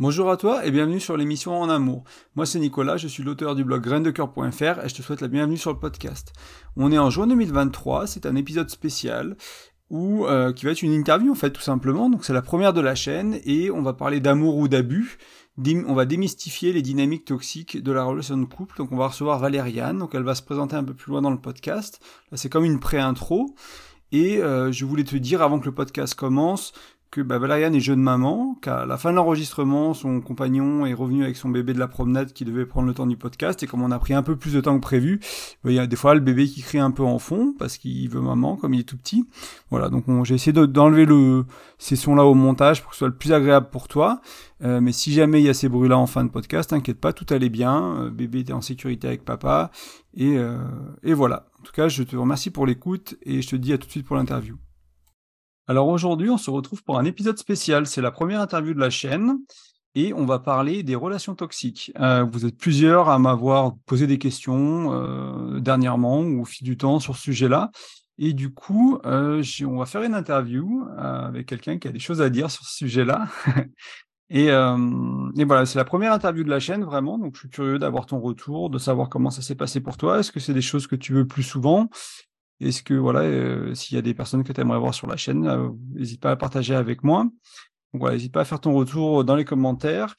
Bonjour à toi et bienvenue sur l'émission En Amour. Moi c'est Nicolas, je suis l'auteur du blog graindecoeur.fr et je te souhaite la bienvenue sur le podcast. On est en juin 2023, c'est un épisode spécial où, euh, qui va être une interview en fait tout simplement. Donc c'est la première de la chaîne et on va parler d'amour ou d'abus. On va démystifier les dynamiques toxiques de la relation de couple. Donc on va recevoir Valériane, donc elle va se présenter un peu plus loin dans le podcast. Là c'est comme une pré-intro. Et euh, je voulais te dire avant que le podcast commence que bah, Valériane est jeune maman, qu'à la fin de l'enregistrement, son compagnon est revenu avec son bébé de la promenade qui devait prendre le temps du podcast, et comme on a pris un peu plus de temps que prévu, bah, il y a des fois le bébé qui crie un peu en fond, parce qu'il veut maman, comme il est tout petit. Voilà, donc j'ai essayé d'enlever le, ces sons-là au montage pour que ce soit le plus agréable pour toi. Euh, mais si jamais il y a ces bruits-là en fin de podcast, t'inquiète pas, tout allait bien, euh, bébé était en sécurité avec papa, et, euh, et voilà. En tout cas, je te remercie pour l'écoute, et je te dis à tout de suite pour l'interview. Alors aujourd'hui, on se retrouve pour un épisode spécial. C'est la première interview de la chaîne et on va parler des relations toxiques. Euh, vous êtes plusieurs à m'avoir posé des questions euh, dernièrement ou au fil du temps sur ce sujet-là. Et du coup, euh, on va faire une interview avec quelqu'un qui a des choses à dire sur ce sujet-là. et, et, voilà, c'est la première interview de la chaîne, vraiment. Donc, je suis curieux d'avoir ton retour, de savoir comment ça s'est passé pour toi. Est-ce que c'est des choses que tu veux plus souvent? Est-ce que voilà, euh, s'il y a des personnes que tu aimerais voir sur la chaîne, euh, n'hésite pas à partager avec moi. Donc voilà, n'hésite pas à faire ton retour dans les commentaires.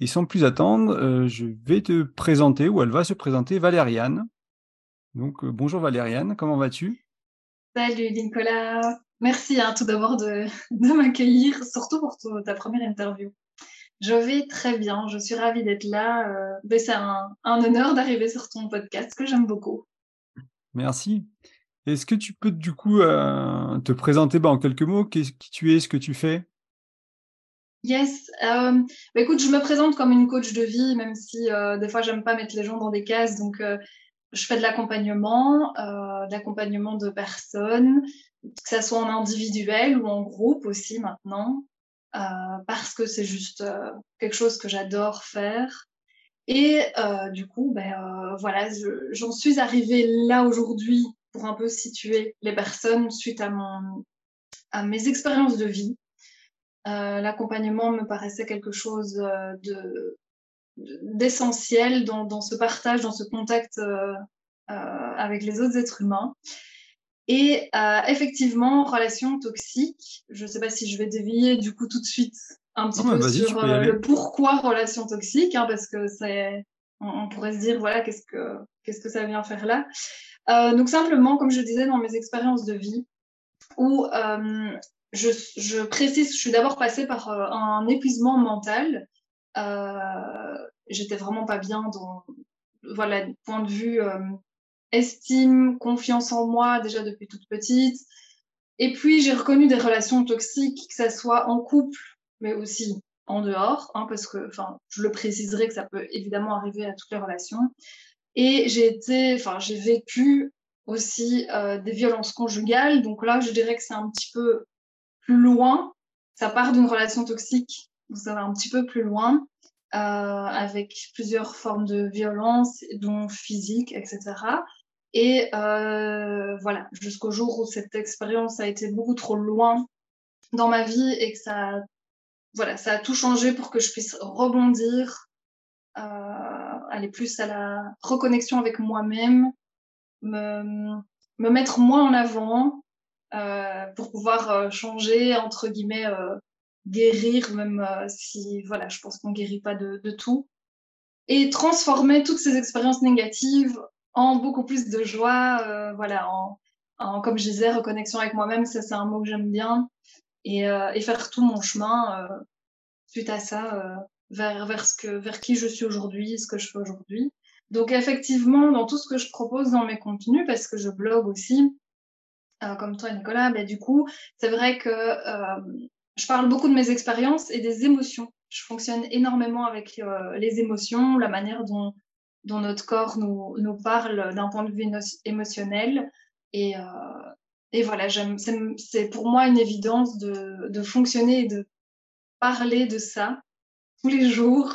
Et sans plus attendre, euh, je vais te présenter, ou elle va se présenter, Valériane. Donc bonjour Valériane, comment vas-tu? Salut Nicolas, merci hein, tout d'abord de, de m'accueillir, surtout pour ta première interview. Je vais très bien, je suis ravie d'être là. C'est un, un honneur d'arriver sur ton podcast que j'aime beaucoup. Merci. Est-ce que tu peux du coup euh, te présenter bah, en quelques mots qui tu es, ce que tu fais? Yes. Euh, bah, écoute, je me présente comme une coach de vie, même si euh, des fois j'aime pas mettre les gens dans des cases. Donc, je fais de l'accompagnement, de l'accompagnement de personnes, que ça soit en individuel ou en groupe aussi maintenant, parce que c'est juste quelque chose que j'adore faire. Et du coup, ben voilà, j'en suis arrivée là aujourd'hui pour un peu situer les personnes suite à, mon, à mes expériences de vie. Euh, l'accompagnement me paraissait quelque chose euh, de d'essentiel dans, dans, ce partage, dans ce contact euh, avec les autres êtres humains. Et effectivement, relation toxique, je ne sais pas si je vais dévier du coup tout de suite un petit peu sur le pourquoi relation toxique, hein, parce que c'est, on, pourrait se dire voilà qu'est-ce que qu'est-ce que ça vient faire là. Euh, donc simplement, comme je disais dans mes expériences de vie, où euh, je, je, précise, je suis d'abord passée par euh, un épuisement mental. J'étais vraiment pas bien dans, voilà, point de vue estime, confiance en moi déjà depuis toute petite. Et puis j'ai reconnu des relations toxiques, que ça soit en couple, mais aussi en dehors, hein, parce que, je le préciserai que ça peut évidemment arriver à toutes les relations. Et j'ai été, enfin, j'ai vécu aussi euh, des violences conjugales. Donc là, je dirais que c'est un petit peu plus loin. Ça part d'une relation toxique, ça va un petit peu plus loin, euh, avec plusieurs formes de violence, dont physique, etc. Et euh, voilà, jusqu'au jour où cette expérience a été beaucoup trop loin dans ma vie et que ça, voilà, ça a tout changé pour que je puisse rebondir aller plus à la reconnexion avec moi-même, me, me, mettre moins en avant euh, pour pouvoir euh, changer, entre guillemets, euh, guérir, même euh, si, voilà, je pense qu'on guérit pas de, tout. Et transformer toutes ces expériences négatives en beaucoup plus de joie, euh, voilà, en, comme je disais, reconnexion avec moi-même, ça c'est un mot que j'aime bien, et, et, faire tout mon chemin suite à ça vers, vers, vers qui je suis aujourd'hui, ce que je fais aujourd'hui. Donc effectivement, dans tout ce que je propose dans mes contenus, parce que je blogue aussi, euh, comme toi Nicolas, ben, du coup, c'est vrai que euh, je parle beaucoup de mes expériences et des émotions. Je fonctionne énormément avec euh, les émotions, la manière dont, notre corps nous, nous parle d'un point de vue émotionnel. Et, euh, et voilà, c'est pour moi une évidence de, de fonctionner et de parler de ça tous les jours.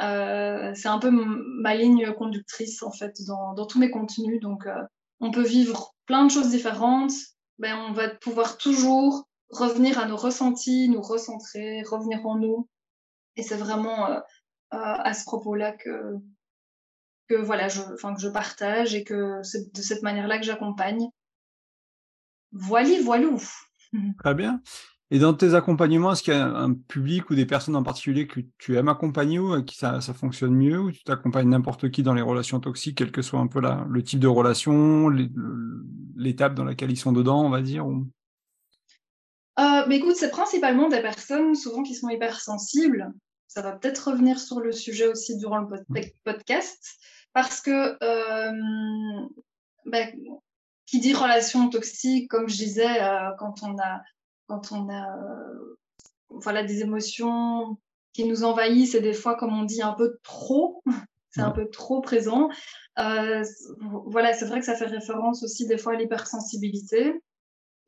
Euh, c'est un peu ma ligne conductrice en fait dans, dans tous mes contenus. Donc, euh, on peut vivre plein de choses différentes. Ben, on va pouvoir toujours revenir à nos ressentis, nous recentrer, revenir en nous. Et c'est vraiment à ce propos-là que, que voilà, enfin, que je partage et que c'est de cette manière-là que j'accompagne. Voilà, voilou. Très bien. Et dans tes accompagnements, est-ce qu'il y a un public ou des personnes en particulier que tu aimes accompagner ou avec qui ça, ça fonctionne mieux ou tu t'accompagnes n'importe qui dans les relations toxiques, quel que soit un peu la, le type de relation, l'étape dans laquelle ils sont dedans, on va dire ou... euh, mais écoute, c'est principalement des personnes souvent qui sont hypersensibles. Ça va peut-être revenir sur le sujet aussi durant le podcast parce que euh, ben, qui dit relation toxique, comme je disais, euh, quand on a, quand on a euh, voilà, des émotions qui nous envahissent et des fois, comme on dit, un peu trop, c'est un peu trop présent. Euh, voilà, c'est vrai que ça fait référence aussi des fois à l'hypersensibilité.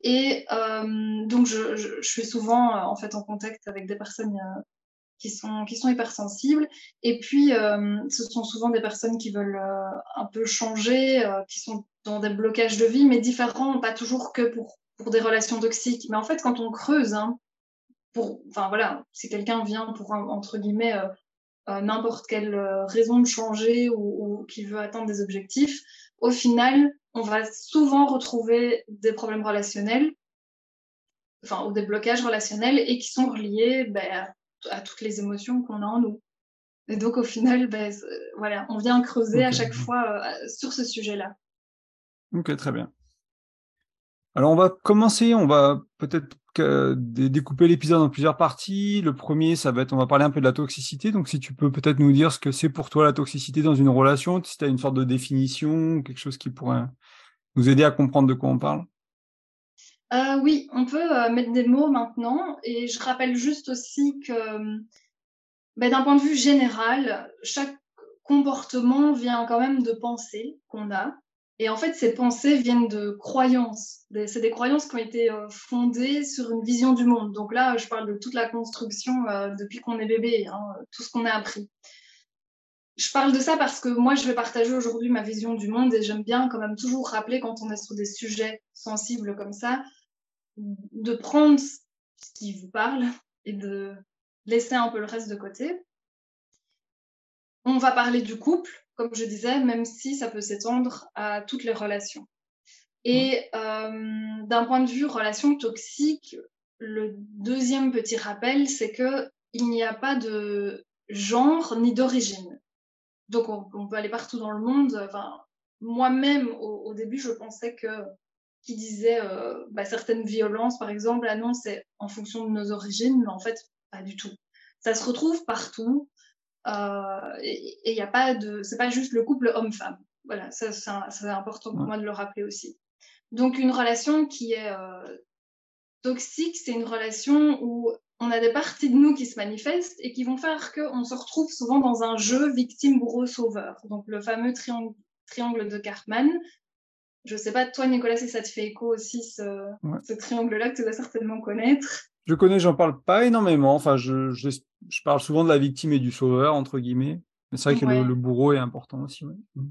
Et donc, je, je, je, suis souvent en fait en contact avec des personnes qui sont, qui sont hypersensibles. Et puis, euh, ce sont souvent des personnes qui veulent euh, un peu changer, euh, qui sont dans des blocages de vie, mais différents, pas toujours que pour, pour des relations toxiques. Mais en fait, quand on creuse, hein, pour, voilà, si quelqu'un vient pour, entre guillemets, n'importe quelle raison de changer ou, ou qui veut atteindre des objectifs, au final, on va souvent retrouver des problèmes relationnels, enfin, ou des blocages relationnels et qui sont reliés ben, à toutes les émotions qu'on a en nous. Et donc, au final, ben, voilà, on vient creuser à chaque fois euh, sur ce sujet-là. Ok, très bien. Alors, on va commencer, on va peut-être découper l'épisode en plusieurs parties. Le premier, ça va être, on va parler un peu de la toxicité. Donc, si tu peux peut-être nous dire ce que c'est pour toi la toxicité dans une relation, si tu as une sorte de définition, quelque chose qui pourrait nous aider à comprendre de quoi on parle. Euh, oui, on peut euh, mettre des mots maintenant. Et je rappelle juste aussi que, ben, d'un point de vue général, chaque comportement vient quand même de pensées qu'on a. Et en fait, ces pensées viennent de croyances. C'est des croyances qui ont été euh, fondées sur une vision du monde. Donc là, je parle de toute la construction depuis qu'on est bébé, hein, tout ce qu'on a appris. Je parle de ça parce que moi, je vais partager aujourd'hui ma vision du monde et j'aime bien quand même toujours rappeler quand on est sur des sujets sensibles comme ça, de prendre ce qui vous parle et de laisser un peu le reste de côté. On va parler du couple, comme je disais, même si ça peut s'étendre à toutes les relations. Et euh, d'un point de vue relation toxique, le deuxième petit rappel, c'est que il n'y a pas de genre ni d'origine. Donc on, peut aller partout dans le monde. Enfin, moi-même, au, début, je pensais que qui disait euh, bah, certaines violences, par exemple, ah non, c'est en fonction de nos origines, mais en fait, pas du tout. Ça se retrouve partout. Euh, et il n'y a pas de. C'est pas juste le couple homme-femme. Voilà, ça, c'est important pour moi de le rappeler aussi. Donc, une relation qui est euh, toxique, c'est une relation où on a des parties de nous qui se manifestent et qui vont faire qu'on se retrouve souvent dans un jeu victime, bourreau, sauveur. Donc, le fameux triangle, triangle de Cartman, je sais pas, toi, Nicolas, si ça te fait écho aussi, ce, triangle-là que tu dois certainement connaître. Je connais, j'en parle pas énormément. Enfin, je, je, parle souvent de la victime et du sauveur, entre guillemets. Mais c'est vrai que le, bourreau est important aussi. Mm.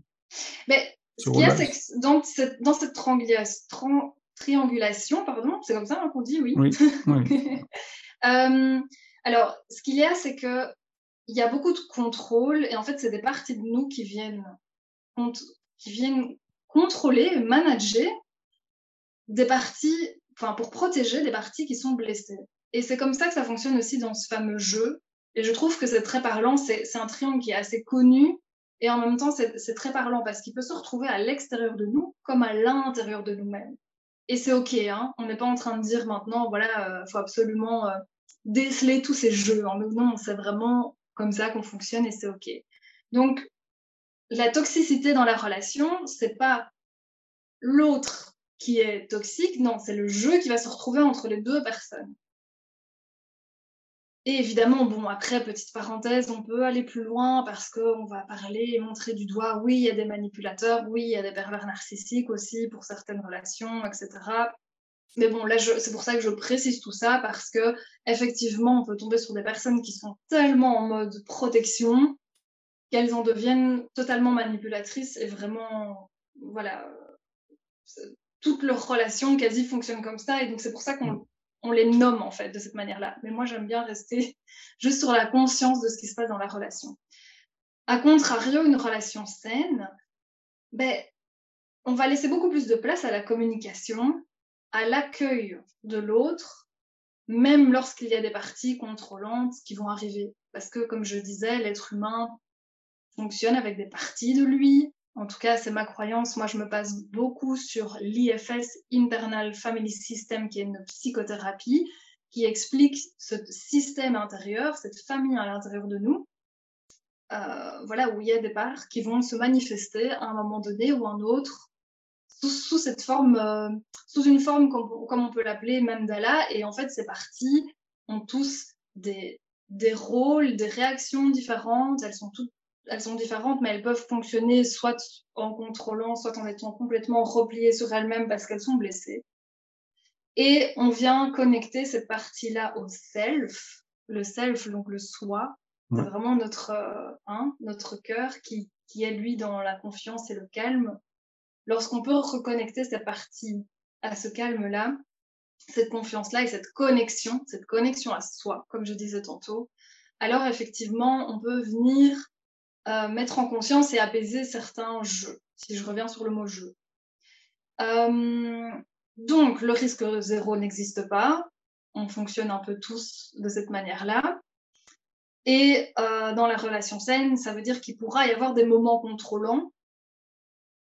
Mais ce qu'il y a, c'est que dans cette, dans cette triangulation, pardon, c'est comme ça hein, qu'on dit, oui. oui, euh, alors, ce qu'il y a, c'est que il y a beaucoup de contrôle et en fait, c'est des parties de nous qui viennent, qui viennent contrôler, manager des parties, enfin pour protéger des parties qui sont blessées. Et c'est comme ça que ça fonctionne aussi dans ce fameux jeu. Et je trouve que c'est très parlant. C'est un triangle qui est assez connu et en même temps c'est très parlant parce qu'il peut se retrouver à l'extérieur de nous comme à l'intérieur de nous-mêmes. Et c'est ok. Hein On n'est pas en train de dire maintenant voilà, euh, faut absolument euh, déceler tous ces jeux. Non, c'est vraiment comme ça qu'on fonctionne et c'est ok. Donc la toxicité dans la relation, c'est pas l'autre qui est toxique, non, c'est le jeu qui va se retrouver entre les deux personnes. Et évidemment, bon, après, petite parenthèse, on peut aller plus loin parce qu'on va parler et montrer du doigt, oui, il y a des manipulateurs, oui, il y a des pervers narcissiques aussi pour certaines relations, etc. Mais bon, là, c'est pour ça que je précise tout ça parce que effectivement, on peut tomber sur des personnes qui sont tellement en mode protection qu'elles en deviennent totalement manipulatrices et vraiment, voilà, toutes leurs relations quasi fonctionnent comme ça. Et donc, c'est pour ça qu'on on les nomme en fait de cette manière-là. Mais moi, j'aime bien rester juste sur la conscience de ce qui se passe dans la relation. A contrario, une relation saine, ben, on va laisser beaucoup plus de place à la communication, à l'accueil de l'autre, même lorsqu'il y a des parties contrôlantes qui vont arriver. Parce que, comme je disais, l'être humain fonctionne avec des parties de lui. En tout cas, c'est ma croyance. Moi, je me base beaucoup sur l'IFS, Internal Family System, qui est une psychothérapie, qui explique ce système intérieur, cette famille à l'intérieur de nous, euh, voilà, où il y a des parts qui vont se manifester à un moment donné ou un autre sous, cette forme, euh, sous une forme comme, on peut l'appeler mandala. Et en fait, ces parties ont tous des, des rôles, des réactions différentes. Elles sont toutes elles sont différentes, mais elles peuvent fonctionner soit en contrôlant, soit en étant complètement repliées sur elles-mêmes parce qu'elles sont blessées. Et on vient connecter cette partie-là au self, le self, donc le soi, c'est vraiment notre, hein, notre cœur qui, qui est lui dans la confiance et le calme. Lorsqu'on peut reconnecter cette partie à ce calme-là, cette confiance-là et cette connexion, cette connexion à soi, comme je disais tantôt, alors effectivement, on peut venir euh, mettre en conscience et apaiser certains jeux, si je reviens sur le mot jeu. Euh, donc, le risque zéro n'existe pas. On fonctionne un peu tous de cette manière-là. Et euh, dans la relation saine, ça veut dire qu'il pourra y avoir des moments contrôlants.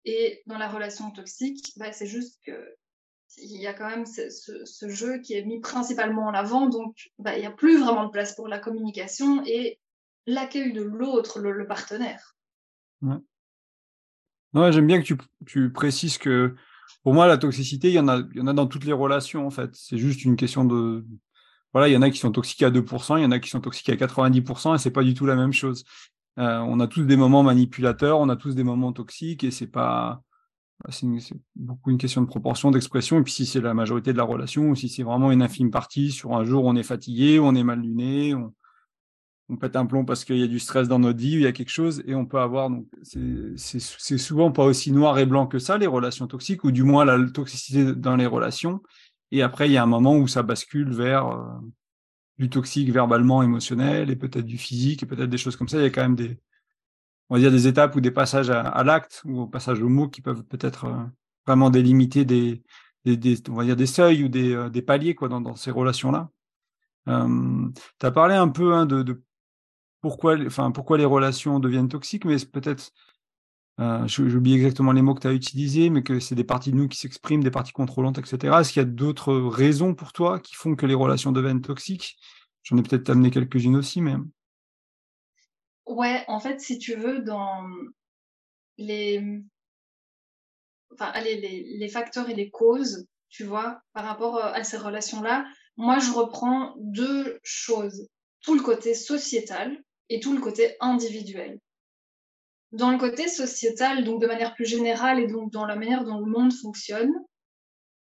Et dans la relation toxique, bah, c'est juste que il y a quand même ce, jeu qui est mis principalement en avant, donc bah, il n'y a plus vraiment de place pour la communication et l'accueil de l'autre, le, partenaire. Ouais. J'aime bien que tu, tu, précises que pour moi, la toxicité, il y, en a, il y en a dans toutes les relations, en fait. C'est juste une question de, voilà, il y en a qui sont toxiques à 2%, il y en a qui sont toxiques à 90%, et c'est pas du tout la même chose. Euh, on a tous des moments manipulateurs, on a tous des moments toxiques, et c'est pas, c'est beaucoup une question de proportion, d'expression. Et puis si c'est la majorité de la relation, ou si c'est vraiment une infime partie, sur un jour on est fatigué, on est mal luné, on, on pète un plomb parce qu'il y a du stress dans notre vie, il y a quelque chose, et on peut avoir. Donc c'est souvent pas aussi noir et blanc que ça les relations toxiques, ou du moins la toxicité dans les relations. Et après, il y a un moment où ça bascule vers euh, du toxique verbalement, émotionnel, et peut-être du physique, et peut-être des choses comme ça. Il y a quand même des, on va dire, des étapes ou des passages à, l'acte ou au passage au mot qui peuvent peut-être euh, vraiment délimiter des, des, on va dire des seuils ou des, euh, des paliers quoi, dans, ces relations-là. tu as parlé un peu hein, de, pourquoi, enfin, pourquoi les relations deviennent toxiques, mais peut-être euh, J'oublie exactement les mots que tu as utilisés, mais que c'est des parties de nous qui s'expriment, des parties contrôlantes, etc. Est-ce qu'il y a d'autres raisons pour toi qui font que les relations deviennent toxiques? J'en ai peut-être amené quelques-unes aussi, mais. Ouais, en fait, si tu veux, dans les, enfin, allez, les, les facteurs et les causes, tu vois, par rapport euh, à ces relations-là, moi, je reprends deux choses. Tout le côté sociétal et tout le côté individuel. Dans le côté sociétal, donc de manière plus générale et donc dans la manière dont le monde fonctionne,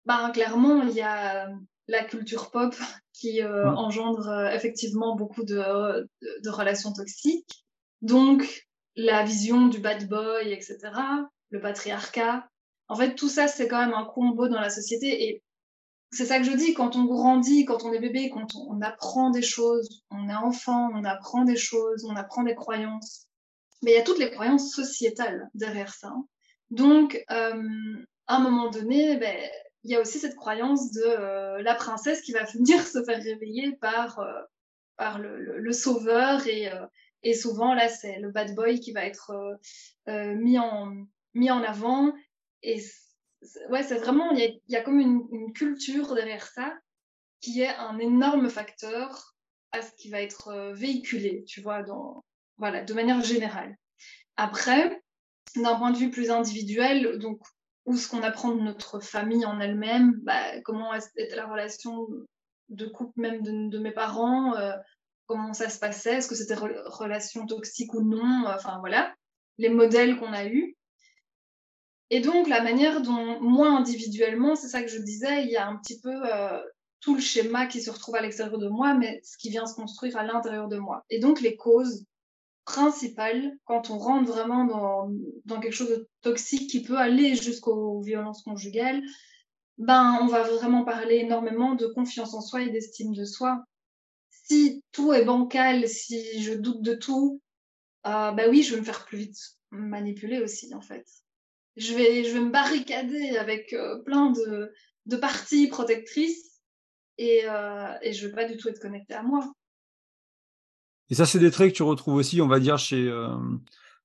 ben, clairement, il y a la culture pop qui euh, engendre euh, effectivement beaucoup de, de, relations toxiques. Donc, la vision du bad boy, etc., le patriarcat. En fait, tout ça, c'est quand même un combo dans la société. Et c'est ça que je dis, quand on grandit, quand on est bébé, quand on apprend des choses, on est enfant, on apprend des choses, on apprend des croyances mais il y a toutes les croyances sociétales derrière ça. Donc, euh, à un moment donné, ben, il y a aussi cette croyance de euh, la princesse qui va venir se faire réveiller par, euh, par le, le, sauveur et, et souvent là c'est le bad boy qui va être mis, en, mis en avant et ouais c'est vraiment il y a, y comme une, culture derrière ça qui est un énorme facteur à ce qui va être véhiculé tu vois dans voilà, de manière générale. Après, d'un point de vue plus individuel, donc où ce qu'on apprend de notre famille en elle-même, bah, comment était la relation de couple même de, mes parents, euh, comment ça se passait, est-ce que c'était relation toxique ou non, enfin voilà, les modèles qu'on a eus. Et donc la manière dont moi individuellement, c'est ça que je disais, il y a un petit peu euh, tout le schéma qui se retrouve à l'extérieur de moi, mais ce qui vient se construire à l'intérieur de moi. Et donc les causes, principal quand on rentre vraiment dans, dans, quelque chose de toxique qui peut aller jusqu'aux violences conjugales, ben, on va vraiment parler énormément de confiance en soi et d'estime de soi. Si tout est bancal, si je doute de tout, euh, ben oui, je vais me faire plus vite manipuler aussi, en fait. Je vais, je vais me barricader avec euh, plein de, parties protectrices et, euh, je vais pas du tout être connectée à moi. Et ça, c'est des traits que tu retrouves aussi, on va dire, chez. Euh...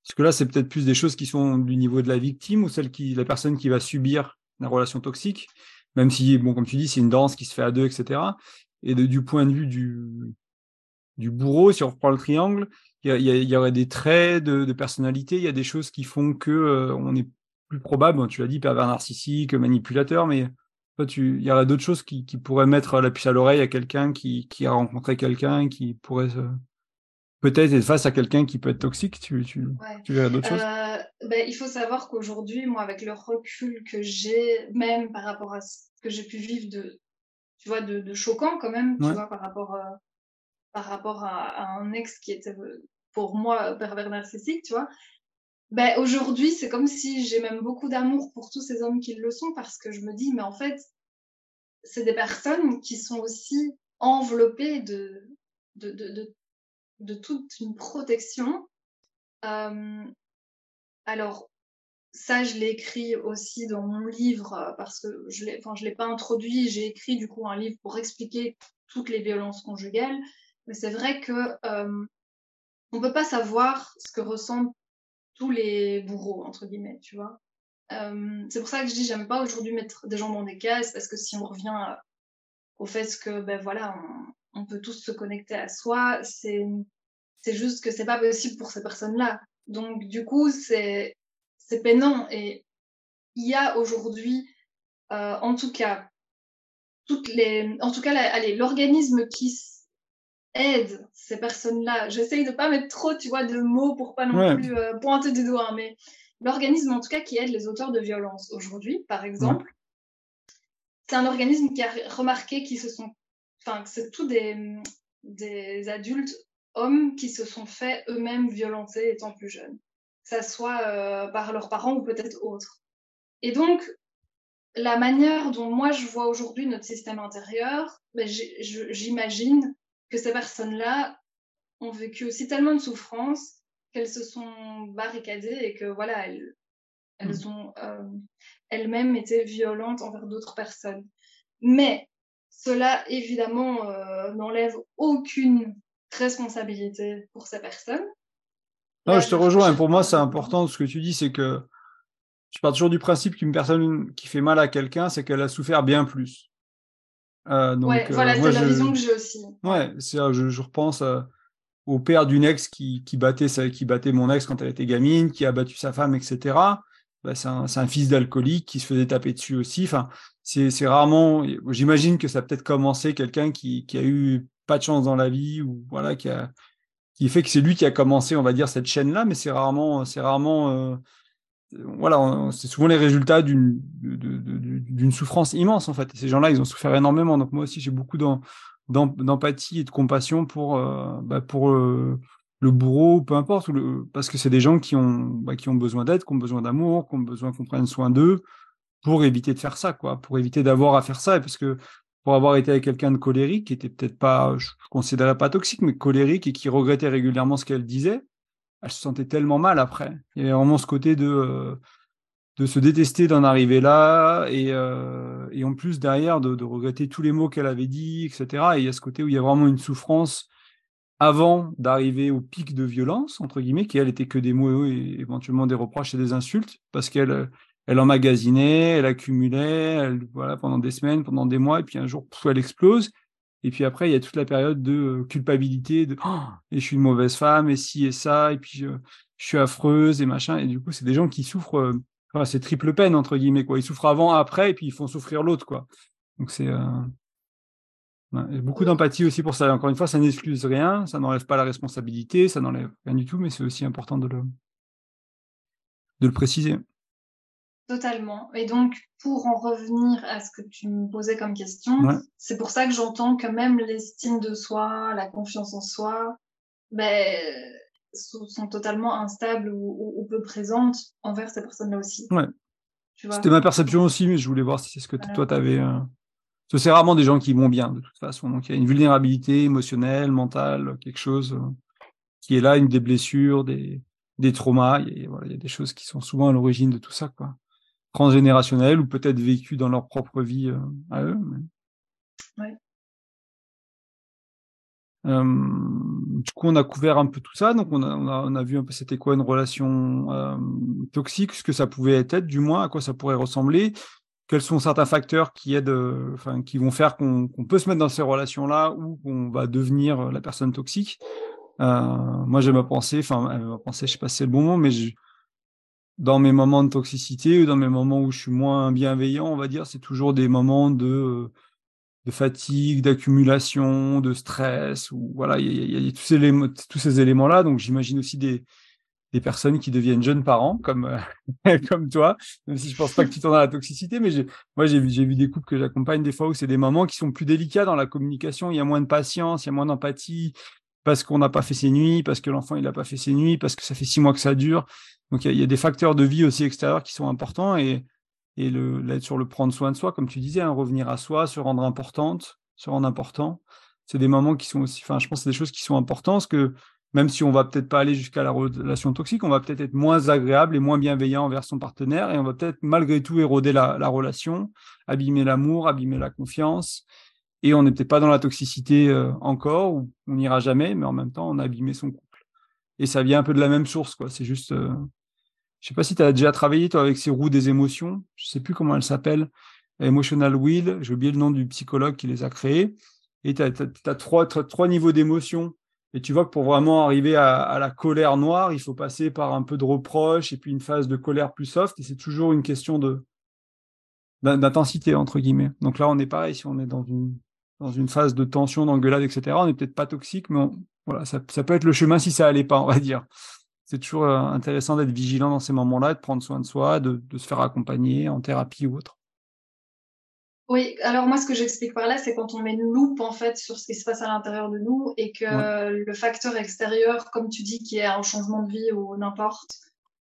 Parce que là, c'est peut-être plus des choses qui sont du niveau de la victime ou celle qui, la personne qui va subir la relation toxique, même si, bon, comme tu dis, c'est une danse qui se fait à deux, etc. Et du point de vue du, du bourreau, si on reprend le triangle, il y, y, aurait des traits de, de personnalité, il y a des choses qui font que euh, on est plus probable, tu l'as dit, pervers narcissique, manipulateur, mais il y aurait d'autres choses qui, qui, pourraient mettre la puce à l'oreille à quelqu'un qui, qui, a rencontré quelqu'un, qui pourrait se peut-être être face à quelqu'un qui peut être toxique Tu, tu, ouais. tu verrais d'autres choses? Euh, ben, Il faut savoir qu'aujourd'hui, moi, avec le recul que j'ai, même par rapport à ce que j'ai pu vivre de, tu vois, de, de choquant quand même, ouais. tu vois, par rapport, euh, par rapport à, à, un ex qui était pour moi pervers narcissique, tu vois. Ben, aujourd'hui, c'est comme si j'ai même beaucoup d'amour pour tous ces hommes qui le sont parce que je me dis, mais en fait, c'est des personnes qui sont aussi enveloppées de, de, de, de toute une protection. Euh, alors, ça, je l'ai écrit aussi dans mon livre euh, parce que je l'ai, enfin, je l'ai pas introduit. J'ai écrit du coup un livre pour expliquer toutes les violences conjugales. Mais c'est vrai que euh, on peut pas savoir ce que ressentent tous les bourreaux entre guillemets, tu vois. Euh, c'est pour ça que je dis j'aime pas aujourd'hui mettre des gens dans des cases parce que si on revient au fait que ben voilà on, peut tous se connecter à soi. C'est c'est juste que c'est pas possible pour ces personnes-là. Donc du coup, c'est c'est peinant et il y a aujourd'hui, euh, en tout cas, toutes les, en tout cas, allez, l'organisme qui aide ces personnes-là. J'essaye de pas mettre trop, tu vois, de mots pour pas non ouais. plus euh, pointer du doigt, hein, mais l'organisme en tout cas qui aide les auteurs de violence aujourd'hui, par exemple, ouais. c'est un organisme qui a remarqué qu'ils se sont, enfin, que c'est tous des des adultes hommes qui se sont fait eux-mêmes violenter étant plus jeunes, que ça soit euh, par leurs parents ou peut-être autres. Et donc, la manière dont moi je vois aujourd'hui notre système intérieur, ben, j'imagine que ces personnes-là ont vécu aussi tellement de souffrances qu'elles se sont barricadées et que voilà, elles, elles mmh. ont euh, elles-mêmes été violentes envers d'autres personnes. Mais cela, évidemment, euh, n'enlève aucune responsabilité pour ces personnes. Non, je te rejoins. Pour moi, c'est important ce que tu dis, c'est que je pars toujours du principe qu'une personne qui fait mal à quelqu'un, c'est qu'elle a souffert bien plus. Euh, donc, ouais, voilà, euh, c'est la vision que j'ai aussi. Ouais, c'est, je, je repense euh, au père d'une ex qui, qui, battait sa, qui battait mon ex quand elle était gamine, qui a battu sa femme, etc. Bah, c'est, un, c'est un fils d'alcoolique qui se faisait taper dessus aussi. Enfin, c'est, c'est rarement. J'imagine que ça a peut-être commencé quelqu'un qui, qui a eu pas de chance dans la vie ou voilà qui a qui fait que c'est lui qui a commencé on va dire cette chaîne là mais c'est rarement c'est rarement euh, voilà c'est souvent les résultats d'une d'une souffrance immense en fait. Et ces gens-là ils ont souffert énormément. Donc moi aussi j'ai beaucoup d'empathie et de compassion pour euh, bah, pour euh, le bourreau peu importe parce que c'est des gens qui ont bah, qui ont besoin d'aide qui ont besoin d'amour qui ont besoin qu'on prenne soin d'eux pour éviter de faire ça quoi. Pour éviter d'avoir à faire ça. Et parce que pour avoir été avec quelqu'un de colérique, qui était peut-être pas, je considérais pas toxique, mais colérique et qui regrettait régulièrement ce qu'elle disait, elle se sentait tellement mal après. Il y avait vraiment ce côté de, euh, de se détester d'en arriver là et, euh, et en plus derrière de, regretter tous les mots qu'elle avait dit, etc. Et il y a ce côté où il y a vraiment une souffrance avant d'arriver au pic de violence, entre guillemets, qui elle était que des mots et éventuellement des reproches et des insultes, parce qu'elle elle emmagasinait, elle accumulait, voilà, pendant des semaines, pendant des mois, et puis un jour, elle explose. Et puis après, il y a toute la période de euh, culpabilité, de oh, et je suis une mauvaise femme, et ci et ça, et puis je, suis affreuse et machin. Et du coup, c'est des gens qui souffrent, euh, enfin, c'est triple peine entre guillemets quoi. Ils souffrent avant, après, et puis ils font souffrir l'autre quoi. Donc c'est euh... beaucoup d'empathie aussi pour ça. Encore une fois, ça n'excuse rien, ça n'enlève pas la responsabilité, ça n'enlève rien du tout, mais c'est aussi important de le de le préciser. Totalement. Et donc, pour en revenir à ce que tu me posais comme question, ouais. c'est pour ça que j'entends que même l'estime de soi, la confiance en soi, ben, sont totalement instables ou, ou, ou peu présentes envers ces personnes-là aussi. Ouais. C'était ma perception aussi, mais je voulais voir si c'est ce que toi, tu avais. Euh... C'est rarement des gens qui vont bien, de toute façon. Donc, il y a une vulnérabilité émotionnelle, mentale, quelque chose euh, qui est là, une des blessures, des, des traumas. Il y, a, voilà, il y a des choses qui sont souvent à l'origine de tout ça, quoi. Transgénérationnelles ou peut-être vécues dans leur propre vie euh, à eux. Mais... Ouais. Euh, du coup, on a couvert un peu tout ça, donc on a, on a, on a vu un peu c'était quoi une relation euh, toxique, ce que ça pouvait être, du moins à quoi ça pourrait ressembler, quels sont certains facteurs qui aident, euh, enfin, qui vont faire qu'on peut se mettre dans ces relations-là ou qu'on va devenir la personne toxique? Moi, j'ai ma pensée, enfin, ma pensée, je sais pas si c'est le bon mot, mais je, dans mes moments de toxicité ou dans mes moments où je suis moins bienveillant, on va dire, c'est toujours des moments de de fatigue, d'accumulation, de stress, ou voilà, il y, a tous ces, tous ces éléments-là. Donc j'imagine aussi des, des personnes qui deviennent jeunes parents, comme euh, comme toi, même si je pense pas que tu t'en as la toxicité, mais moi j'ai vu j'ai vu des couples que j'accompagne des fois où c'est des moments qui sont plus délicats dans la communication. Il y a moins de patience, il y a moins d'empathie parce qu'on n'a pas fait ses nuits, parce que l'enfant il n'a pas fait ses nuits, parce que ça fait six mois que ça dure. Donc il y, a, des facteurs de vie aussi extérieurs qui sont importants et et sur le prendre soin de soi, comme tu disais, hein, revenir à soi, se rendre importante, se rendre important. C'est des moments qui sont aussi, enfin, je pense c'est des choses qui sont importantes, parce que même si on va peut-être pas aller jusqu'à la relation toxique, on va peut-être être moins agréable et moins bienveillant envers son partenaire, et on va peut-être malgré tout éroder la relation, abîmer l'amour, abîmer la confiance, et on n'est peut-être pas dans la toxicité euh, encore, ou on n'ira jamais, mais en même temps, on a abîmé son couple. Et ça vient un peu de la même source, quoi. C'est juste, euh, je sais pas si tu as déjà travaillé toi avec ces roues des émotions. Je sais plus comment elles s'appellent. Emotional Wheel. J'ai oublié le nom du psychologue qui les a créées. Et tu as, trois, trois niveaux d'émotions. Et tu vois que pour vraiment arriver à, la colère noire, il faut passer par un peu de reproche et puis une phase de colère plus soft. Et c'est toujours une question de d'intensité entre guillemets. Donc là, on est pareil. Si on est dans une dans une phase de tension, d'engueulade, etc., on n'est peut-être pas toxique, mais voilà, ça, ça peut être le chemin si ça allait pas, on va dire c'est toujours euh, intéressant d'être vigilant dans ces moments-là, de prendre soin de soi, de, se faire accompagner en thérapie ou autre. Oui, alors moi, ce que j'explique par là, c'est quand on met une loupe en fait sur ce qui se passe à l'intérieur de nous et que le facteur extérieur, comme tu dis, qui est un changement de vie ou n'importe,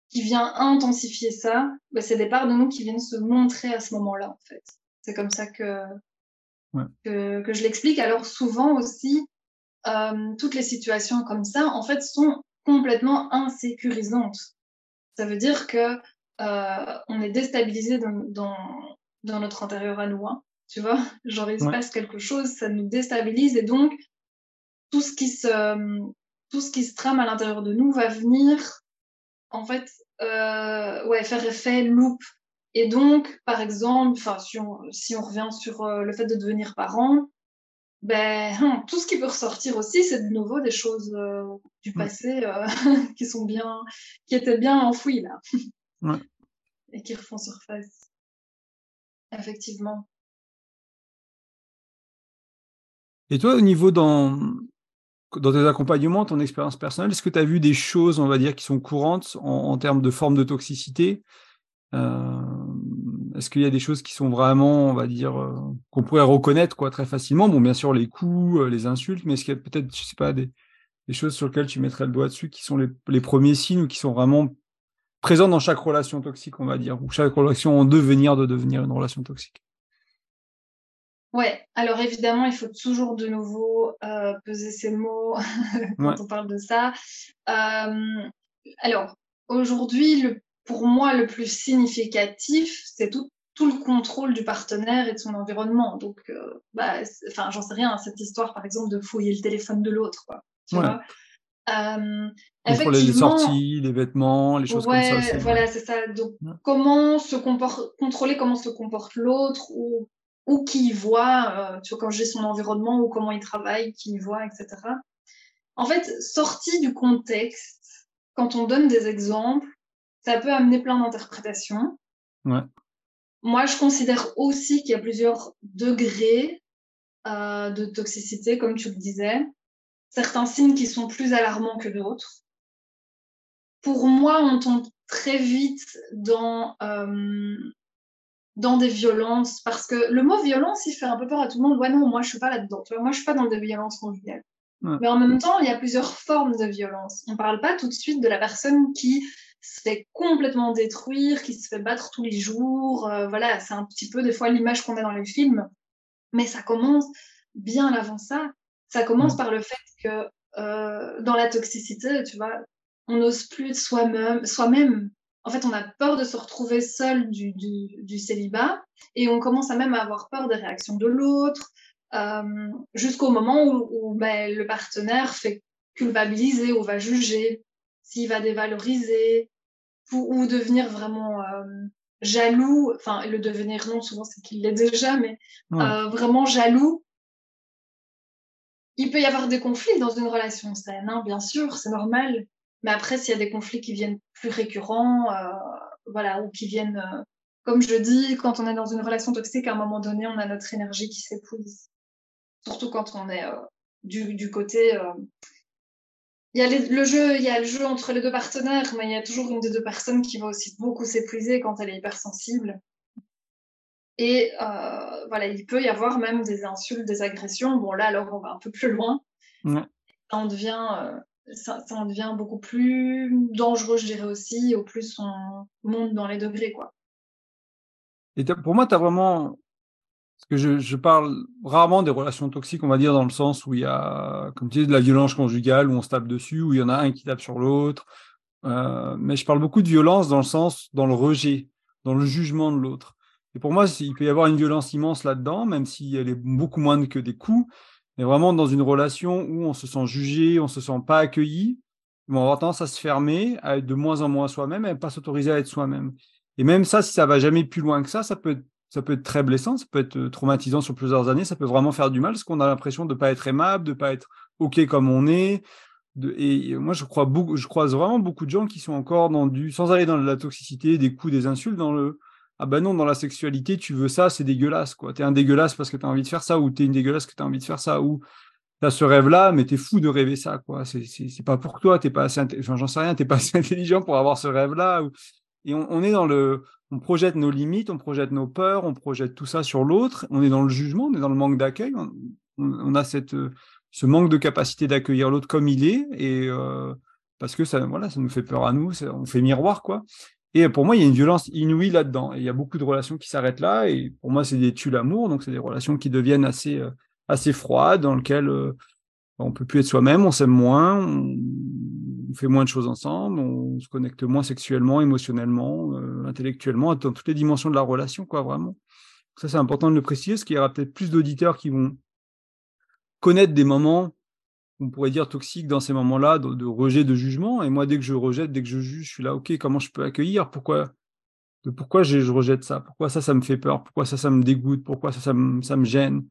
qui vient intensifier ça, bah, c'est des parts de nous qui viennent se montrer à ce moment-là, en fait. C'est comme ça que, que, je l'explique. Alors souvent aussi, euh, toutes les situations comme ça, en fait, sont complètement insécurisante. Ça veut dire que euh, on est déstabilisé dans, dans, dans, notre intérieur à nous. Hein, tu vois, genre il se passe quelque chose, ça nous déstabilise et donc tout ce qui se tout ce qui se trame à l'intérieur de nous va venir en fait euh, ouais faire effet loupe. Et donc par exemple, si on, si on revient sur euh, le fait de devenir parent, ben, hum, tout ce qui peut ressortir aussi, c'est de nouveau des choses euh, du passé euh, qui sont bien, qui étaient bien enfouies là, ouais. et qui refont surface. Effectivement. Et toi, au niveau dans, dans tes accompagnements, ton expérience personnelle, est-ce que tu as vu des choses, on va dire, qui sont courantes en, en termes de forme de toxicité? Est-ce qu'il y a des choses qui sont vraiment, on va dire, euh, qu'on pourrait reconnaître quoi très facilement? Bon, bien sûr, les coups, euh, les insultes, mais est-ce qu'il y a peut-être, je sais pas, des, des, choses sur lesquelles tu mettrais le doigt dessus qui sont les, les, premiers signes ou qui sont vraiment présents dans chaque relation toxique, on va dire, ou chaque relation en devenir de devenir une relation toxique? Ouais, alors évidemment, il faut toujours de nouveau euh, peser ses mots quand on parle de ça. Euh, alors, aujourd'hui, le pour moi, le plus significatif, c'est tout, tout, le contrôle du partenaire et de son environnement. Donc, euh, bah, enfin, j'en sais rien, cette histoire, par exemple, de fouiller le téléphone de l'autre, quoi. Tu vois? Euh, les sorties, les vêtements, les choses comme ça. Voilà, c'est ça. Donc, comment se comporte, contrôler comment se comporte l'autre ou, ou qui voit, euh, tu vois, quand j'ai son environnement ou comment il travaille, qui y voit, etc. En fait, sorti du contexte, quand on donne des exemples, ça peut amener plein d'interprétations. Moi, je considère aussi qu'il y a plusieurs degrés euh, de toxicité, comme tu le disais. Certains signes qui sont plus alarmants que d'autres. Pour moi, on tombe très vite dans, euh, dans des violences, parce que le mot violence, il fait un peu peur à tout le monde. Ouais, non, moi, je suis pas là-dedans. Moi, je suis pas dans des violences conjugales. Mais en même temps, il y a plusieurs formes de violence. On ne parle pas tout de suite de la personne qui se fait complètement détruire, qui se fait battre tous les jours. Euh, voilà, c'est un petit peu des fois l'image qu'on a dans les films. Mais ça commence bien avant ça. Ça commence par le fait que euh, dans la toxicité, tu vois, on n'ose plus être soi-même. Soi-même. En fait, on a peur de se retrouver seul du, du, du, célibat et on commence à même à avoir peur des réactions de l'autre, euh, jusqu'au moment où, où ben, le partenaire fait culpabiliser ou va juger, s'il va dévaloriser ou, ou devenir vraiment euh, jaloux. Enfin, le devenir non, souvent c'est qu'il l'est déjà, mais euh, vraiment jaloux il peut y avoir des conflits dans une relation saine, hein, bien sûr, c'est normal. Mais après, s'il y a des conflits qui viennent plus récurrents, euh, voilà, ou qui viennent, euh, comme je dis, quand on est dans une relation toxique, à un moment donné, on a notre énergie qui s'épuise. Surtout quand on est du, du, côté. Il y a les, le jeu, il y a le jeu entre les deux partenaires, mais il y a toujours une des deux personnes qui va aussi beaucoup s'épuiser quand elle est hypersensible. Et euh, voilà, il peut y avoir même des insultes, des agressions. Bon, là, alors, on va un peu plus loin. Ouais. Ça, en devient, euh, ça, ça, en devient beaucoup plus dangereux, je dirais aussi, au plus on monte dans les degrés, quoi. Et pour moi, tu as vraiment... Parce que je, parle rarement des relations toxiques, on va dire, dans le sens où il y a, comme tu dis, de la violence conjugale, où on se tape dessus, où il y en a un qui tape sur l'autre. Euh, mais je parle beaucoup de violence dans le sens, dans le rejet, dans le jugement de l'autre. Et pour moi, il peut y avoir une violence immense là-dedans, même si elle est beaucoup moindre que des coups. Mais vraiment dans une relation où on se sent jugé, on se sent pas accueilli, on va tendance à se fermer, à être de moins en moins soi-même, à pas s'autoriser à être soi-même. Et même ça, si ça va jamais plus loin que ça, ça peut être, ça peut être très blessant, ça peut être traumatisant sur plusieurs années, ça peut vraiment faire du mal, parce qu'on a l'impression de pas être aimable, de pas être ok comme on est. Et moi, je crois je croise vraiment beaucoup de gens qui sont encore dans du, sans aller dans la toxicité, des coups, des insultes, dans le, ah ben non, dans la sexualité, tu veux ça, c'est dégueulasse, quoi. T'es un dégueulasse parce que t'as envie de faire ça, ou t'es une dégueulasse parce que t'as envie de faire ça, ou t'as ce rêve-là, mais t'es fou de rêver ça, quoi. C'est pas pour toi, t'es pas assez, j'en sais rien, t'es pas assez intelligent pour avoir ce rêve-là. Et on, est dans le, on projette nos limites, on projette nos peurs, on projette tout ça sur l'autre. On est dans le jugement, on est dans le manque d'accueil. On, a cette, ce manque de capacité d'accueillir l'autre comme il est, et euh, parce que ça, voilà, ça nous fait peur à nous, ça, on fait miroir, quoi. Et pour moi, il y a une violence inouïe là-dedans. il y a beaucoup de relations qui s'arrêtent là. Et pour moi, c'est des tue l'amour. Donc, c'est des relations qui deviennent assez, euh, froides, dans lesquelles euh, on peut plus être soi-même, on s'aime moins, fait moins de choses ensemble, on se connecte moins sexuellement, émotionnellement, euh, intellectuellement, dans toutes les dimensions de la relation, quoi, vraiment. Ça, c'est important de le préciser, parce qu'il y aura peut-être plus d'auditeurs qui vont connaître des moments on pourrait dire toxique dans ces moments-là, de, rejet, de jugement. Et moi, dès que je rejette, dès que je juge, je suis là, ok, comment je peux accueillir? Pourquoi, pourquoi je, je, rejette ça? Pourquoi ça, ça me fait peur? Pourquoi ça, ça me dégoûte? Pourquoi ça, ça me gêne?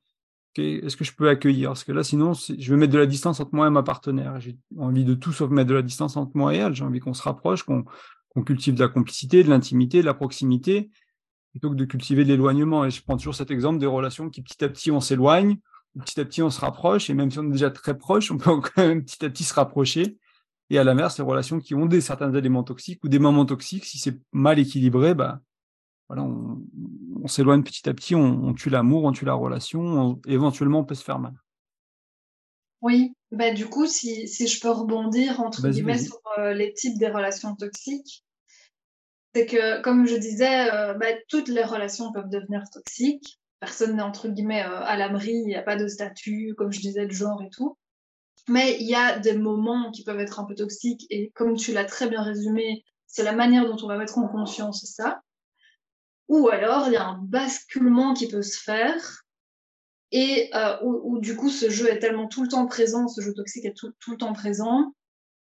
Est-ce que je peux accueillir? Parce que là, sinon, je vais mettre de la distance entre moi et ma partenaire. J'ai envie de tout sauf mettre de la distance entre moi et elle. J'ai envie qu'on se rapproche, qu'on qu cultive de la complicité, de l'intimité, de la proximité, plutôt que de cultiver de l'éloignement. Et je prends toujours cet exemple des relations qui, petit à petit, on s'éloigne petit à petit, on se rapproche, et même si on est déjà très proche, on peut quand même petit à petit se rapprocher. Et à l'inverse, les relations qui ont des certains éléments toxiques ou des moments toxiques, si c'est mal équilibré, bah, voilà, on, on s'éloigne petit à petit, on, on tue l'amour, on tue la relation, on, éventuellement on peut se faire mal. Oui, bah du coup, si, si je peux rebondir entre guillemets sur euh, les types des relations toxiques, c'est que, comme je disais, euh, bah, toutes les relations peuvent devenir toxiques personne n'est entre guillemets euh, à l'abri, il n'y a pas de statut, comme je disais, de genre et tout. Mais il y a des moments qui peuvent être un peu toxiques et comme tu l'as très bien résumé, c'est la manière dont on va mettre en conscience ça. Ou alors il y a un basculement qui peut se faire et euh, où, du coup ce jeu est tellement tout le temps présent, ce jeu toxique est tout, le temps présent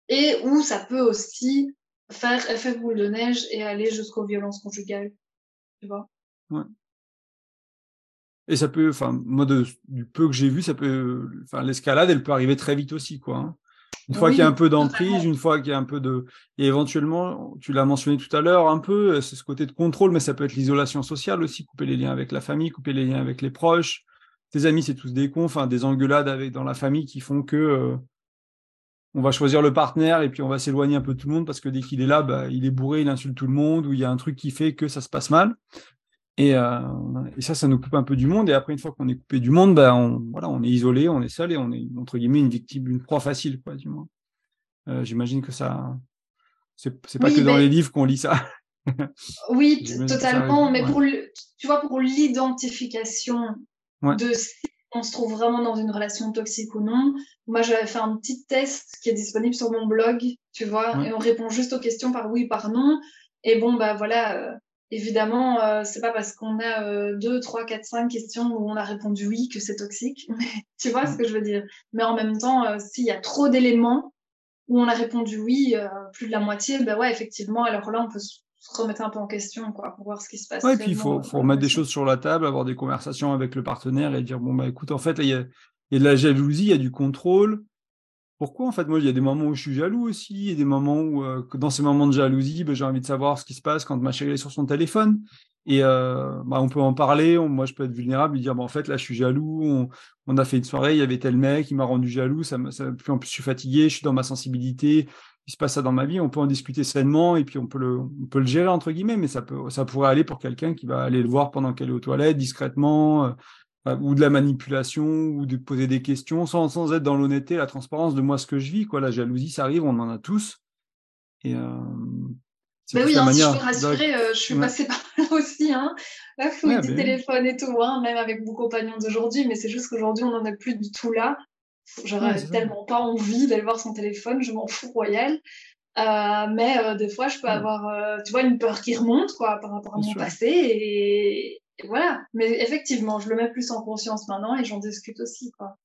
et où ça peut aussi faire effet boule de neige et aller jusqu'aux violences conjugales. Tu vois? Ouais. Et ça peut, enfin, moi, du peu que j'ai vu, ça peut, enfin, l'escalade, elle peut arriver très vite aussi, quoi. Hein. Une fois oui, qu'il y a un peu d'emprise, une fois qu'il y a un peu de, et éventuellement, tu l'as mentionné tout à l'heure, un peu, c'est ce côté de contrôle, mais ça peut être l'isolation sociale aussi, couper les liens avec la famille, couper les liens avec les proches. Tes amis, c'est tous des cons, enfin, des engueulades avec, dans la famille qui font que, euh, on va choisir le partenaire et puis on va s'éloigner un peu de tout le monde parce que dès qu'il est là, bah, il est bourré, il insulte tout le monde ou il y a un truc qui fait que ça se passe mal. Et, euh, et, ça, ça nous coupe un peu du monde. Et après, une fois qu'on est coupé du monde, ben on, voilà, on est isolé, on est seul et on est entre guillemets une victime, une proie facile, quoi, du moins. Euh, J'imagine que ça, c'est pas que dans les livres qu'on lit ça. oui, totalement. Mais pour tu vois, pour l'identification de si on se trouve vraiment dans une relation toxique ou non, moi j'avais fait un petit test qui est disponible sur mon blog, tu vois, et on répond juste aux questions par oui, par non. Et bon, bah voilà, euh, évidemment, euh, c'est pas parce qu'on a euh, deux, trois, quatre, cinq questions où on a répondu oui que c'est toxique. Mais tu vois ce que je veux dire? Mais en même temps, euh, s'il y a trop d'éléments où on a répondu oui, plus de la moitié, ben ouais, effectivement, alors là, on peut se remettre un peu en question, quoi, pour voir ce qui se passe. Ouais, et puis il faut, faut remettre des choses sur la table, avoir des conversations avec le partenaire et dire bon bah écoute, en fait, il y a de la jalousie, il y a du contrôle pourquoi en fait? Moi il y a des moments où je suis jaloux aussi et des moments où euh, dans ces moments de jalousie ben, j'ai envie de savoir ce qui se passe quand ma chérie est sur son téléphone. Et euh, bah, on peut en parler moi je peux être vulnérable et dire bah, en fait là je suis jaloux on, a fait une soirée il y avait tel mec il m'a rendu jaloux puis en plus je suis fatigué je suis dans ma sensibilité il se passe ça dans ma vie on peut en discuter sainement et puis on peut le on peut le gérer entre guillemets mais ça peut ça pourrait aller pour quelqu'un qui va aller le voir pendant qu'elle est aux toilettes discrètement euh, ou de la manipulation, ou de poser des questions, sans, sans être dans l'honnêteté, la transparence de moi ce que je vis. Quoi. La jalousie, ça arrive, on en a tous. Et, euh, mais oui, hein, si je peux rassurer, euh, je suis passée par là aussi. Hein. La fouille du téléphone et tout, hein, même avec mon compagnon d'aujourd'hui, mais c'est juste qu'aujourd'hui, on n'en a plus du tout là. J'aurais tellement pas envie d'aller voir son téléphone, je m'en fous royal. Euh, mais euh, des fois, je peux avoir, euh, tu vois, une peur qui remonte quoi, par rapport à mon passé. Et, voilà. Mais effectivement, je le mets plus en conscience maintenant et j'en discute aussi. Quoi.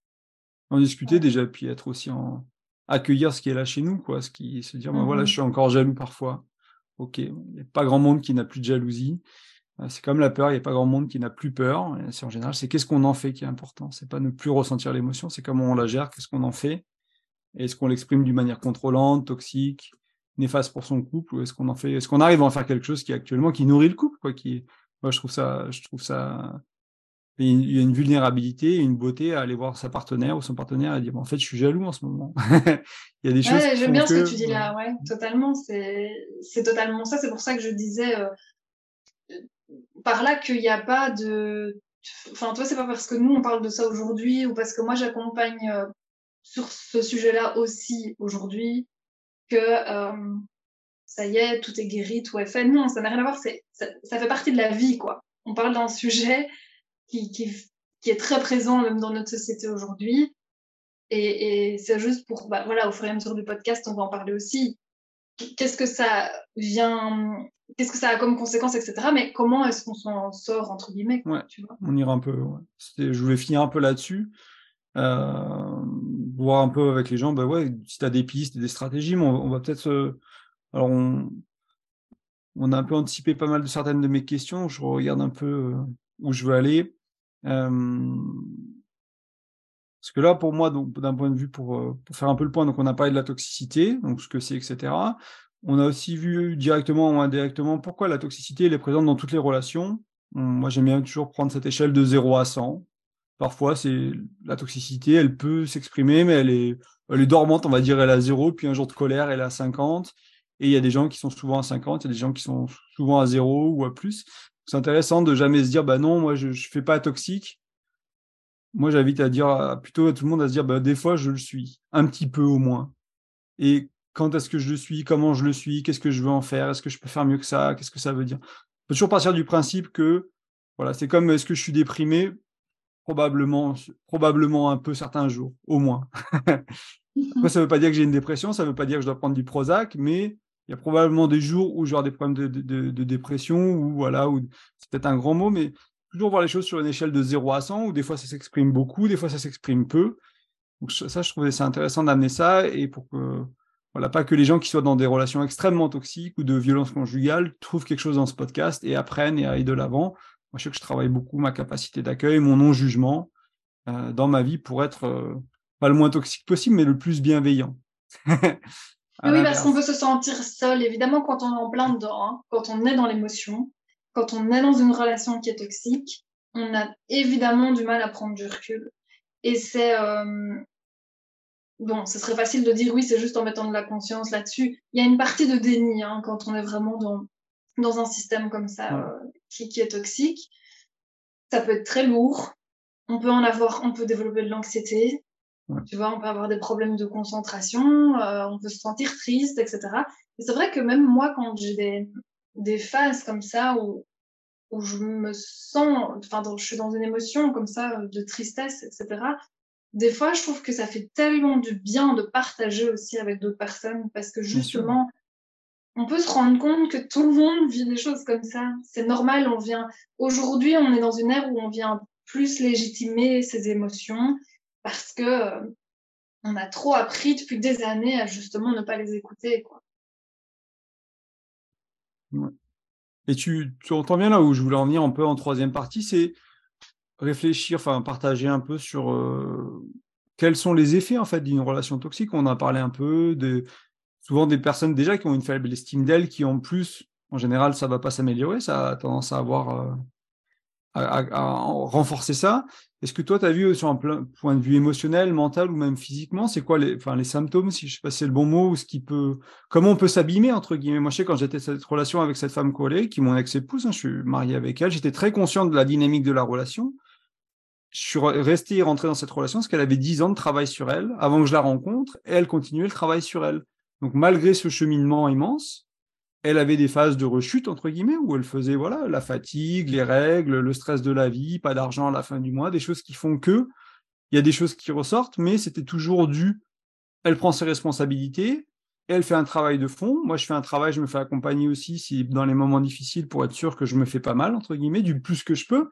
En discuter déjà, puis être aussi en accueillir ce qui est là chez nous, quoi. Ce qui se dire, ben voilà, je mmh suis encore jaloux parfois. Ok, il n'y a pas grand monde qui n'a plus de jalousie. Euh, c'est comme la peur, il n'y a pas grand monde qui n'a plus peur. C'est en général, c'est qu'est-ce qu'on en fait qui est important. C'est pas ne plus ressentir l'émotion, c'est comment on la gère, qu'est-ce qu'on en fait. Est-ce qu'on l'exprime d'une manière contrôlante, toxique, néfaste pour son couple, ou est-ce qu'on en fait, est-ce qu'on arrive à en faire quelque chose qui actuellement qui nourrit le couple, quoi, qui moi, je trouve ça, je trouve ça. Il y a une vulnérabilité, une beauté à aller voir sa partenaire ou son partenaire et dire en fait, je suis jaloux en ce moment. il y a des choses. j'aime bien ce que tu dis là, ouais, totalement. C'est, c'est totalement ça. C'est pour ça que je disais euh, par là qu'il n'y a pas de. Enfin, toi, c'est pas parce que nous on parle de ça aujourd'hui ou parce que moi j'accompagne euh, sur ce sujet-là aussi aujourd'hui que euh, ça y est, tout est guéri, tout est fait. Non, ça n'a rien à voir, c'est, ça, fait partie de la vie, quoi. On parle d'un sujet qui, qui, qui, est très présent même dans notre société aujourd'hui. Et, et c'est juste pour, bah, voilà, au fur et à mesure du podcast, on va en parler aussi. Qu'est-ce que ça vient, qu'est-ce que ça a comme conséquence, etc. Mais comment est-ce qu'on s'en sort, entre guillemets, ouais, tu vois? On ira un peu, je voulais finir un peu là-dessus. Euh, voir un peu avec les gens, bah ouais, si tu as des pistes, des stratégies, mais on, va peut-être alors, on, a un peu anticipé pas mal de certaines de mes questions. Je regarde un peu euh, où je veux aller. Euh, parce que là, pour moi, d'un point de vue pour, euh, pour, faire un peu le point, donc on a parlé de la toxicité, donc ce que c'est, etc. On a aussi vu directement ou indirectement pourquoi la toxicité est présente dans toutes les relations. Moi, j'aime bien toujours prendre cette échelle de 0 à 100. Parfois, c'est la toxicité, elle peut s'exprimer, mais elle est, elle est dormante, on va dire, elle a 0, puis un jour de colère, elle a 50. Et il y a des gens qui sont souvent à 50, il y a des gens qui sont souvent à 0 ou à plus. C'est intéressant de jamais se dire, bah non, moi je ne fais pas toxique. Moi j'invite à dire plutôt à tout le monde à se dire, bah, des fois je le suis, un petit peu au moins. Et quand est-ce que je le suis, comment je le suis, qu'est-ce que je veux en faire, est-ce que je peux faire mieux que ça, qu'est-ce que ça veut dire? On peut toujours partir du principe que, voilà, c'est comme est-ce que je suis déprimé, probablement, probablement un peu certains jours, au moins. Moi, ça ne veut pas dire que j'ai une dépression, ça ne veut pas dire que je dois prendre du Prozac, mais il y a probablement des jours où j'aurai des problèmes de, dépression, ou voilà, ou c'est peut-être un grand mot, mais toujours voir les choses sur une échelle de 0 à 100, où des fois ça s'exprime beaucoup, des fois ça s'exprime peu. Donc ça, je trouvais c'est intéressant d'amener ça, et pour que, voilà, pas que les gens qui soient dans des relations extrêmement toxiques ou de violence conjugale trouvent quelque chose dans ce podcast et apprennent et aillent de l'avant. Moi, je sais que je travaille beaucoup ma capacité d'accueil, mon non-jugement euh, dans ma vie pour être euh, pas le moins toxique possible, mais le plus bienveillant. oui, parce qu'on peut se sentir seul, évidemment, quand on est en plein dedans, hein, quand on est dans l'émotion, quand on est dans une relation qui est toxique, on a évidemment du mal à prendre du recul. Et c'est... Euh... Bon, ce serait facile de dire oui, c'est juste en mettant de la conscience là-dessus. Il y a une partie de déni hein, quand on est vraiment dans, dans un système comme ça euh, qui, qui est toxique. Ça peut être très lourd. On peut en avoir, on peut développer de l'anxiété. Tu vois, on peut avoir des problèmes de concentration, euh, on peut se sentir triste, etc. Et c'est vrai que même moi, quand j'ai des, des phases comme ça où, où je me sens, enfin, je suis dans une émotion comme ça de tristesse, etc. Des fois, je trouve que ça fait tellement du bien de partager aussi avec d'autres personnes parce que justement, on peut se rendre compte que tout le monde vit des choses comme ça. C'est normal, on vient. Aujourd'hui, on est dans une ère où on vient plus légitimer ses émotions parce que euh, on a trop appris depuis des années à justement ne pas les écouter. Quoi. Et tu, entends bien là où je voulais en venir un peu en troisième partie, c'est réfléchir, enfin partager un peu sur euh, quels sont les effets en fait d'une relation toxique. On a parlé un peu de souvent des personnes déjà qui ont une faible estime d'elles, qui en plus, en général, ça va pas s'améliorer, ça a tendance à avoir euh, à, renforcer ça. Est-ce que toi, tu as vu sur un point de vue émotionnel, mental ou même physiquement, c'est quoi les, symptômes, si je sais pas si c'est le bon mot, ou ce qui peut, comment on peut s'abîmer, entre guillemets? Moi, je sais, quand j'étais cette relation avec cette femme collée, qui mon ex-épouse, hein, je suis marié avec elle, j'étais très conscient de la dynamique de la relation. Je suis resté rentré dans cette relation parce qu'elle avait 10 ans de travail sur elle avant que je la rencontre et elle continuait le travail sur elle. Donc, malgré ce cheminement immense, elle avait des phases de rechute, entre guillemets, où elle faisait voilà la fatigue, les règles, le stress de la vie, pas d'argent à la fin du mois, des choses qui font que il y a des choses qui ressortent, mais c'était toujours dû. Elle prend ses responsabilités, elle fait un travail de fond. Moi, je fais un travail, je me fais accompagner aussi si dans les moments difficiles pour être sûr que je me fais pas mal, entre guillemets, du plus que je peux.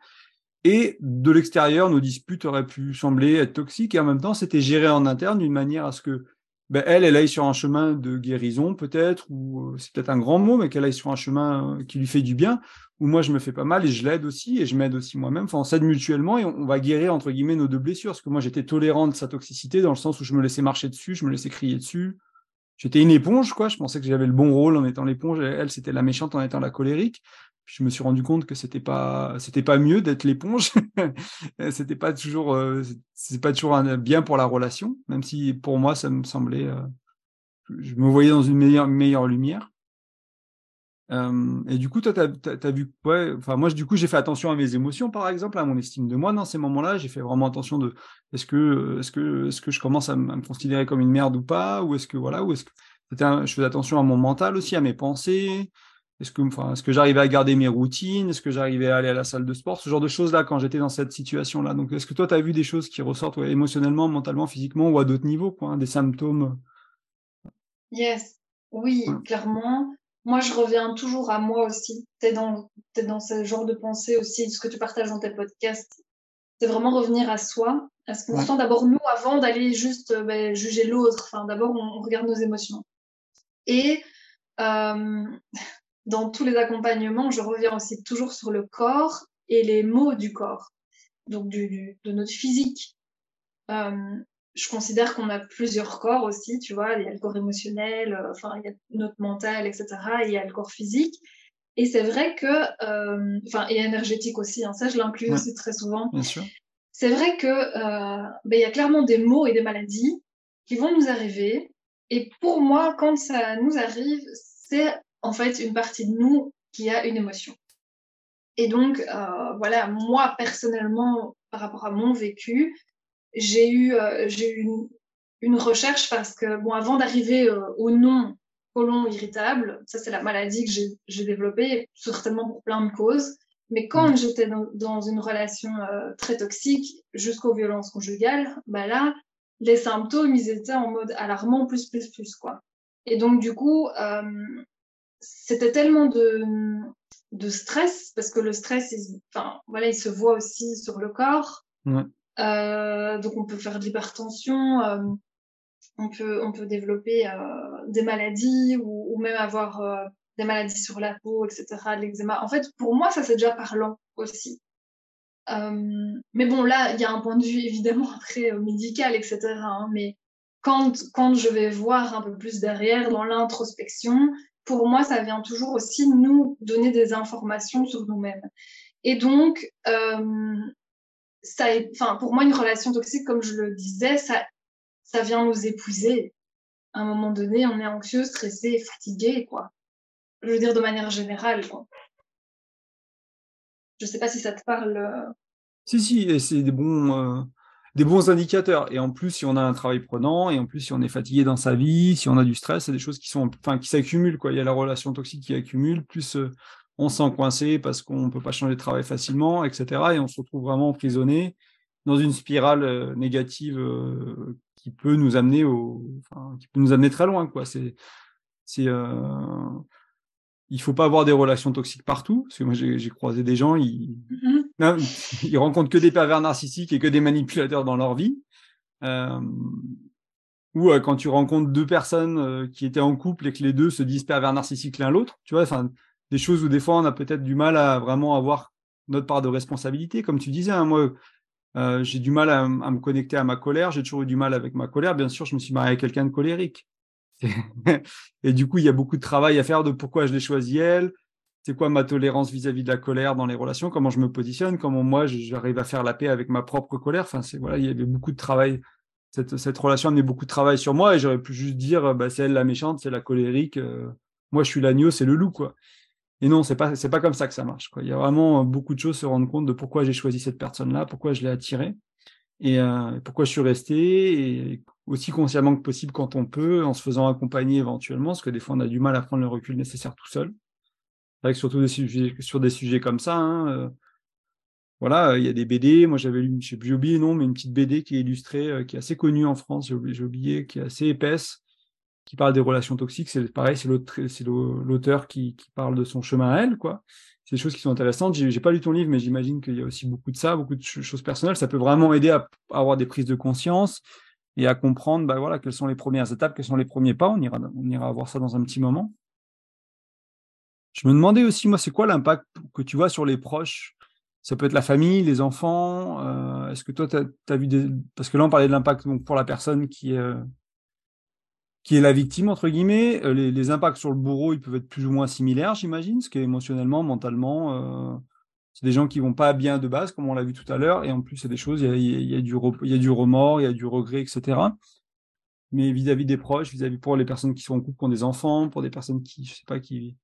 Et de l'extérieur, nos disputes auraient pu sembler être toxiques et en même temps, c'était géré en interne d'une manière à ce que ben, elle, elle aille sur un chemin de guérison peut-être, ou euh, c'est peut-être un grand mot, mais qu'elle aille sur un chemin euh, qui lui fait du bien, ou moi je me fais pas mal et je l'aide aussi, et je m'aide aussi moi-même, enfin on s'aide mutuellement et on, va guérir entre guillemets nos deux blessures, parce que moi j'étais tolérant de sa toxicité dans le sens où je me laissais marcher dessus, je me laissais crier dessus, j'étais une éponge, quoi, je pensais que j'avais le bon rôle en étant l'éponge, et elle c'était la méchante en étant la colérique, je me suis rendu compte que c'était pas c'était pas mieux d'être l'éponge. C'était pas toujours euh, c'est pas toujours bien pour la relation même si pour moi ça me semblait euh, je me voyais dans une meilleure meilleure lumière. Euh, et du coup toi t'as as, vu ouais enfin moi du coup j'ai fait attention à mes émotions par exemple à mon estime de moi. Dans ces moments-là j'ai fait vraiment attention de est-ce que est-ce que est-ce que je commence à, me considérer comme une merde ou pas? Ou est-ce que voilà ou est-ce que je faisais attention à mon mental aussi à mes pensées est-ce que, enfin, est-ce que j'arrivais à garder mes routines? Est-ce que j'arrivais à aller à la salle de sport? Ce genre de choses-là quand j'étais dans cette situation-là. Donc, est-ce que toi, tu as vu des choses qui ressortent émotionnellement, mentalement, physiquement ou à d'autres niveaux, quoi, hein, des symptômes? Yes, oui, clairement. Moi, je reviens toujours à moi aussi. Tu es dans, es dans ce genre de pensée aussi, ce que tu partages dans tes podcasts. C'est vraiment revenir à soi, à ce qu'on ressent d'abord nous avant d'aller juste euh, ben, juger l'autre. Enfin, d'abord, on, regarde nos émotions. Et euh, dans tous les accompagnements, je reviens aussi toujours sur le corps et les mots du corps, donc du, de notre physique. Euh, je considère qu'on a plusieurs corps aussi, tu vois, il y a le corps émotionnel, euh, enfin, il y a notre mental, etc., et il y a le corps physique. Et c'est vrai que, euh, enfin, et énergétique aussi, hein, ça je l'inclus aussi très souvent. Bien sûr. C'est vrai que euh, ben, il y a clairement des maux et des maladies qui vont nous arriver. Et pour moi, quand ça nous arrive, c'est en fait une partie de nous qui a une émotion. Et donc, euh, voilà, moi personnellement, par rapport à mon vécu, j'ai eu, euh, j'ai eu une, recherche parce que, bon, avant d'arriver euh, au nom colon irritable, ça c'est la maladie que j'ai développée, certainement pour plein de causes. Mais quand mmh. j'étais dans, une relation très toxique, jusqu'aux violences conjugales, bah là, les symptômes, ils étaient en mode alarmant, plus, plus, plus, quoi. Et donc, du coup, c'était tellement de, de stress, parce que le stress, il, enfin, voilà, il se voit aussi sur le corps. Euh, donc on peut faire de l'hypertension, euh, on, peut, on peut développer euh, des maladies ou, ou même avoir des maladies sur la peau, etc., de l'eczéma. En fait, pour moi, ça c'est déjà parlant aussi. Mais bon, là, il y a un point de vue évidemment après médical, etc. Hein, mais quand, quand je vais voir un peu plus derrière dans l'introspection, pour moi, ça vient toujours aussi nous donner des informations sur nous-mêmes. Et donc, euh, ça, enfin, pour moi, une relation toxique, comme je le disais, ça, ça vient nous épuiser. À un moment donné, on est anxieux, stressé, fatigué, quoi. Je veux dire de manière générale, quoi. Je sais pas si ça te parle. Euh. Si, si, c'est des bons. Euh, des bons indicateurs. Et en plus, si on a un travail prenant, et en plus, si on est fatigué dans sa vie, si on a du stress, c'est des choses qui sont, enfin, qui s'accumulent, quoi. Il y a la relation toxique qui accumule, plus euh, on se sent coincé parce qu'on ne peut pas changer de travail facilement, etc. Et on se retrouve vraiment emprisonné dans une spirale euh, négative euh, qui peut nous amener au, enfin, qui peut nous amener très loin, quoi. C'est, c'est, il faut pas avoir des relations toxiques partout, parce que moi j'ai croisé des gens, ils, mm-hmm. ils rencontrent que des pervers narcissiques et que des manipulateurs dans leur vie. Euh, ou euh, quand tu rencontres deux personnes euh, qui étaient en couple et que les deux se disent pervers narcissiques l'un l'autre, tu vois, enfin des choses où des fois on a peut-être du mal à vraiment avoir notre part de responsabilité, comme tu disais. Hein, moi, j'ai du mal à, à, me connecter à ma colère, j'ai toujours eu du mal avec ma colère. Bien sûr, je me suis marié avec quelqu'un de colérique. Et du coup, il y a beaucoup de travail à faire de pourquoi je l'ai choisi elle, c'est quoi ma tolérance vis-à-vis de la colère dans les relations, comment je me positionne, comment moi j'arrive à faire la paix avec ma propre colère? Enfin, c'est voilà, il y avait beaucoup de travail. Cette, relation amenait beaucoup de travail sur moi et j'aurais pu juste dire, bah, c'est elle la méchante, c'est la colérique, euh, moi je suis l'agneau, c'est le loup, quoi. Et non, c'est pas pas comme ça que ça marche. Il y a vraiment beaucoup de choses se rendre compte de pourquoi j'ai choisi cette personne-là, pourquoi je l'ai attirée et euh, pourquoi je suis resté et aussi consciemment que possible quand on peut, en se faisant accompagner éventuellement, parce que des fois on a du mal à prendre le recul nécessaire tout seul. C'est surtout sur des sujets comme ça, hein, euh, voilà, il y a des BD. Moi j'avais lu, plus oublié non, mais une petite BD qui est illustrée, euh, qui est assez connue en France, j'ai oublié, qui est assez épaisse, qui parle des relations toxiques. C'est pareil, c'est l'auteur qui, parle de son chemin à elle, quoi c'est des choses qui sont intéressantes. J'ai pas lu ton livre, mais j'imagine qu'il y a aussi beaucoup de ça, beaucoup de choses personnelles. Ça peut vraiment aider à, avoir des prises de conscience et à comprendre, bah voilà, quelles sont les premières étapes, quels sont les premiers pas. On ira, on ira voir ça dans un petit moment. Je me demandais aussi, moi, c'est quoi l'impact que tu vois sur les proches? Ça peut être la famille, les enfants. Euh, est-ce que toi, tu as, vu des... Parce que là, on parlait de l'impact pour la personne qui euh, qui est la victime, entre guillemets. Euh, les, impacts sur le bourreau, ils peuvent être plus ou moins similaires, j'imagine, ce qui est émotionnellement, mentalement. Euh, c'est des gens qui vont pas bien de base, comme on l'a vu tout à l'heure, et en plus, c'est des choses, il y a, du, il y a du remords, il y a du regret, etc. Mais vis-à-vis des proches, vis-à-vis pour les personnes qui sont en couple, qui ont des enfants, pour des personnes qui, je sais pas, qui,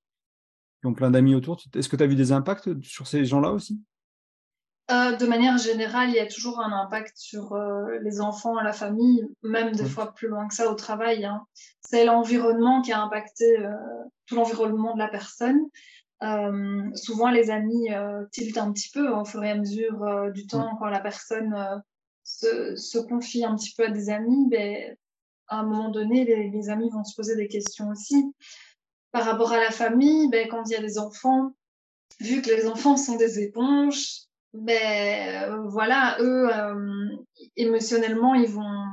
qui ont plein d'amis autour, est-ce que tu as vu des impacts sur ces gens-là aussi? Euh, de manière générale, il y a toujours un impact sur euh, les enfants, la famille, même des fois plus loin que ça au travail. Hein. C'est l'environnement qui a impacté euh, tout l'environnement de la personne. souvent, les amis tiltent un petit peu au fur et à mesure du temps quand la personne se, se, confie un petit peu à des amis. Ben, à un moment donné, les, les, amis vont se poser des questions aussi. Par rapport à la famille, ben, quand il y a des enfants, vu que les enfants sont des éponges, ben euh, voilà, eux, euh, émotionnellement, ils vont,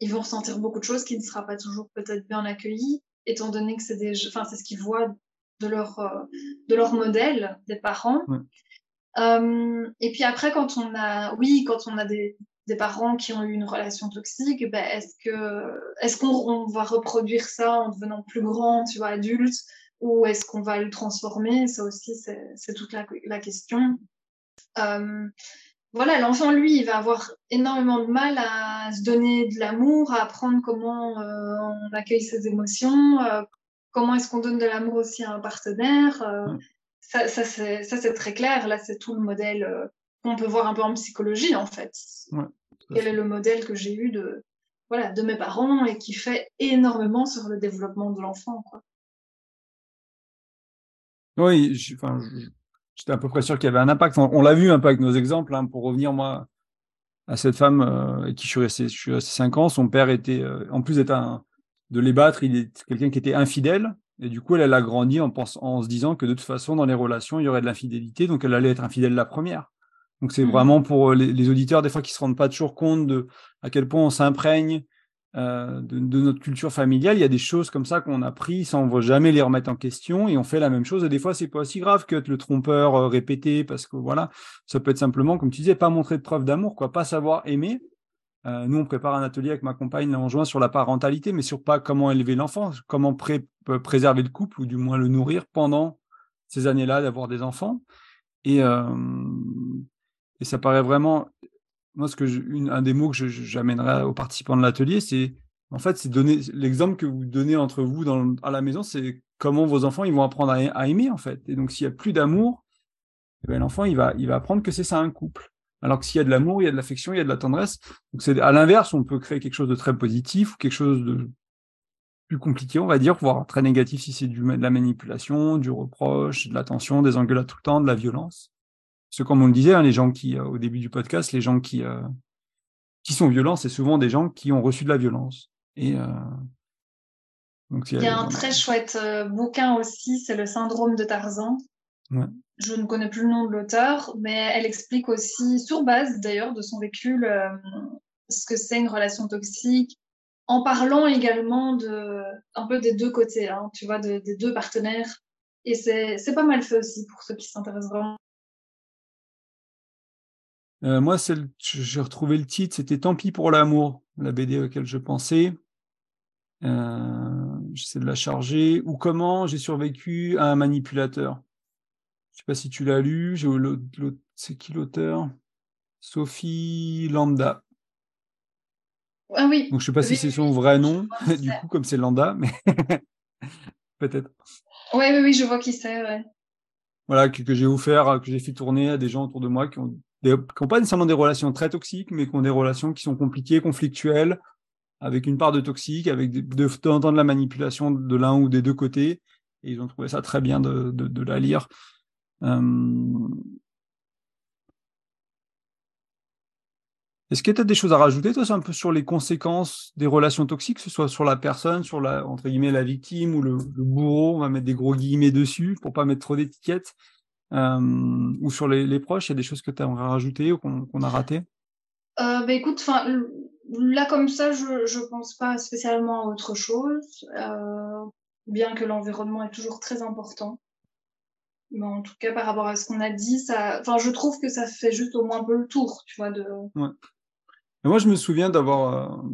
ils vont ressentir beaucoup de choses qui ne sera pas toujours peut-être bien accueilli, étant donné que c'est des, enfin c'est ce qu'ils voient de leur, euh, de leur modèle des parents. et puis après, quand on a, oui, quand on a des, des parents qui ont eu une relation toxique, ben, est-ce que, est-ce qu'on va reproduire ça en devenant plus grand, tu vois, adulte, ou est-ce qu'on va le transformer? Ça aussi, c'est toute la, la question. Euh, voilà, l'enfant, lui, il va avoir énormément de mal à se donner de l'amour, à apprendre comment euh, on accueille ses émotions, euh, comment est-ce qu'on donne de l'amour aussi à un partenaire. Ça, ça c'est très clair. Là, c'est tout le modèle qu'on peut voir un peu en psychologie, en fait. Quel est le modèle que j'ai eu de, voilà, de mes parents et qui fait énormément sur le développement de l'enfant. Oui, enfin, j'étais à peu près sûr qu'il y avait un impact. On, l'a vu un peu avec nos exemples. Hein, pour revenir, moi, à cette femme euh, qui je suis resté, je suis resté 5 ans, son père était, euh, en plus d'être un, de les battre, il est quelqu'un qui était infidèle. Et du coup, elle, elle a grandi en, pense, en se disant que de toute façon, dans les relations, il y aurait de l'infidélité, donc elle allait être infidèle la première. Donc c'est mmh. vraiment pour les, les, auditeurs, des fois, qui se rendent pas toujours compte de à quel point on s'imprègne euh, de, notre culture familiale, il y a des choses comme ça qu'on a pris sans on jamais les remettre en question et on fait la même chose. Et des fois, c'est pas aussi grave que le trompeur euh, répété parce que voilà, ça peut être simplement, comme tu disais, pas montrer de preuve d'amour, quoi, pas savoir aimer. Euh, nous, on prépare un atelier avec ma compagne, là, on joint sur la parentalité, mais sur pas comment élever l'enfant, comment préserver le couple ou du moins le nourrir pendant ces années-là d'avoir des enfants. Et, et ça paraît vraiment moi, ce que un des mots que j'amènerai aux participants de l'atelier, c'est en fait, c'est donner l'exemple que vous donnez entre vous à la maison, c'est comment vos enfants ils vont apprendre à, aimer en fait. Et donc, s'il y a plus d'amour, eh ben, l'enfant il va, il va apprendre que c'est ça un couple. Alors que s'il y a de l'amour, il y a de l'affection, il y a de la tendresse. Donc c'est à l'inverse, on peut créer quelque chose de très positif ou quelque chose de plus compliqué, on va dire, voire très négatif si c'est de la manipulation, du reproche, de l'attention, des engueulades tout le temps, de la violence. Parce que comme on le disait, hein, les gens qui, euh, au début du podcast, les gens qui, euh, qui sont violents, c'est souvent des gens qui ont reçu de la violence. Et euh, donc, il y a, un très chouette bouquin aussi, c'est le syndrome de Tarzan. Je ne connais plus le nom de l'auteur, mais elle explique aussi, sur base d'ailleurs de son vécu, ce que c'est une relation toxique, en parlant également de un peu des deux côtés, hein, tu vois, des deux partenaires. Et c'est pas mal fait aussi pour ceux qui s'intéressent vraiment. Euh, moi, j'ai retrouvé le titre, c'était Tant pis pour l'amour, la BD auquel je pensais. Euh, J'essaie de la charger. Ou comment j'ai survécu à un manipulateur. Je sais pas si tu l'as lu. C'est qui l'auteur? Sophie Lambda. Ah oui. Donc je sais pas si c'est son vrai nom, du coup, comme c'est Lambda, mais peut-être. Oui, oui, oui, je vois qui c'est, ouais. Voilà, que, j'ai offert, que j'ai fait tourner à des gens autour de moi qui ont, qui ont pas nécessairement des relations très toxiques, mais qui ont des relations qui sont compliquées, conflictuelles, avec une part de toxique, avec de, temps de la manipulation de l'un ou des deux côtés. Et ils ont trouvé ça très bien de la lire. Euh, Est-ce que tu as des choses à rajouter, toi, un peu sur les conséquences des relations toxiques, que ce soit sur la personne, sur la, entre guillemets, la victime ou le, bourreau, on va mettre des gros guillemets dessus pour pas mettre trop d'étiquettes, euh, ou sur les, proches, il y a des choses que tu aimerais rajouter ou qu'on a raté euh, bah, écoute, là comme ça, je ne pense pas spécialement à autre chose, euh, bien que l'environnement est toujours très important. Mais en tout cas, par rapport à ce qu'on a dit, ça, je trouve que ça fait juste au moins un peu le tour, tu vois, de. Ouais moi, je me souviens d'avoir euh,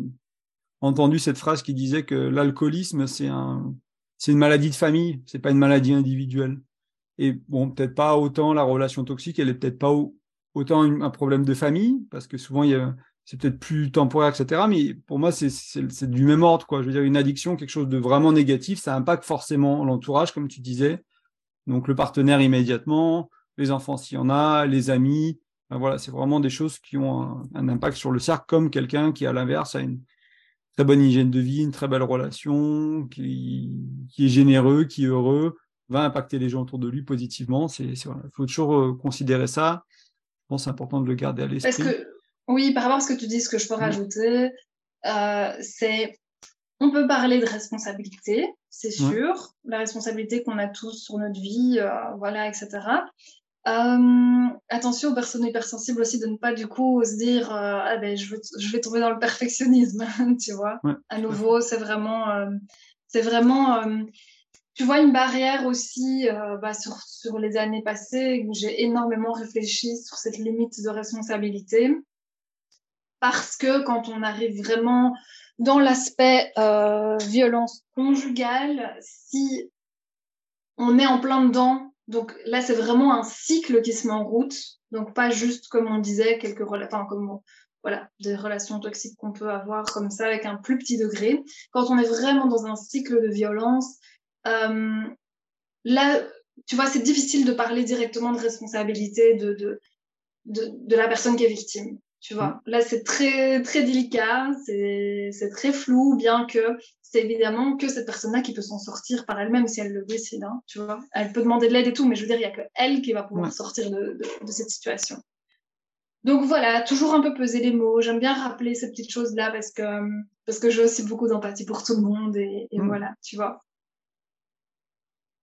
entendu cette phrase qui disait que l'alcoolisme, c'est un, une maladie de famille, c'est pas une maladie individuelle. Et bon, peut-être pas autant la relation toxique, elle est peut-être pas autant un problème de famille, parce que souvent, c'est peut-être plus temporaire, etc. Mais pour moi, c'est, du même ordre, quoi. Je veux dire, une addiction, quelque chose de vraiment négatif, ça impacte forcément l'entourage, comme tu disais. Donc, le partenaire immédiatement, les enfants s'il y en a, les amis, voilà, c'est vraiment des choses qui ont un, impact sur le cercle, comme quelqu'un qui, à l'inverse, a une très bonne hygiène de vie, une très belle relation, qui, est généreux, qui est heureux, va impacter les gens autour de lui positivement. C'est, il faut toujours euh, considérer ça. Je pense que c'est important de le garder à l'esprit. Parce que, oui, par rapport à ce que tu dis, ce que je peux rajouter, euh, c'est on peut parler de responsabilité, c'est sûr, la responsabilité qu'on a tous sur notre vie, euh, voilà, etc. Euh, attention aux personnes hypersensibles aussi de ne pas du coup se dire euh, ah ben je, veux, je vais tomber dans le perfectionnisme, tu vois. à nouveau, c'est vraiment, c'est vraiment, tu vois, une barrière aussi bah, sur, sur les années passées où j'ai énormément réfléchi sur cette limite de responsabilité parce que quand on arrive vraiment dans l'aspect violence conjugale, si on est en plein dedans donc là, c'est vraiment un cycle qui se met en route. Donc pas juste, comme on disait, quelques enfin, comme voilà, des relations toxiques qu'on peut avoir comme ça avec un plus petit degré. Quand on est vraiment dans un cycle de violence, euh, là, tu vois, c'est difficile de parler directement de responsabilité de, de, de, de la personne qui est victime. Tu vois, là, c'est très, très délicat, c'est très flou, bien que c'est évidemment que cette personne-là qui peut s'en sortir par elle-même si elle le décide, hein, tu vois. Elle peut demander de l'aide et tout, mais je veux dire, il n'y a que elle qui va pouvoir sortir de, de, cette situation. Donc voilà, toujours un peu peser les mots. J'aime bien rappeler ces petites choses-là parce que, parce que j'ai aussi beaucoup d'empathie pour tout le monde et, mm. voilà, tu vois.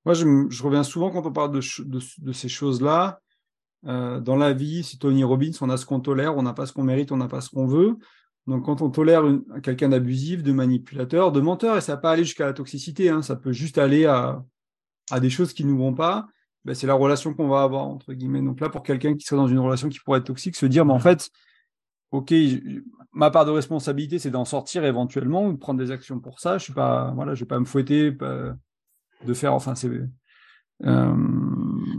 Moi, je, reviens souvent quand on parle de, ces choses-là euh, dans la vie, c'est Tony Robbins, on a ce qu'on tolère, on n'a pas ce qu'on mérite, on n'a pas ce qu'on veut. Donc quand on tolère quelqu'un d'abusif, de manipulateur, de menteur, et ça pas aller jusqu'à la toxicité, hein, ça peut juste aller à, des choses qui ne nous vont pas, ben, c'est la relation qu'on va avoir, entre guillemets. Donc là, pour quelqu'un qui serait dans une relation qui pourrait être toxique, se dire, mais en fait, ok, ma part de responsabilité, c'est d'en sortir éventuellement, ou de prendre des actions pour ça. Je suis pas, voilà, vais pas me fouetter de faire, enfin, c'est euh,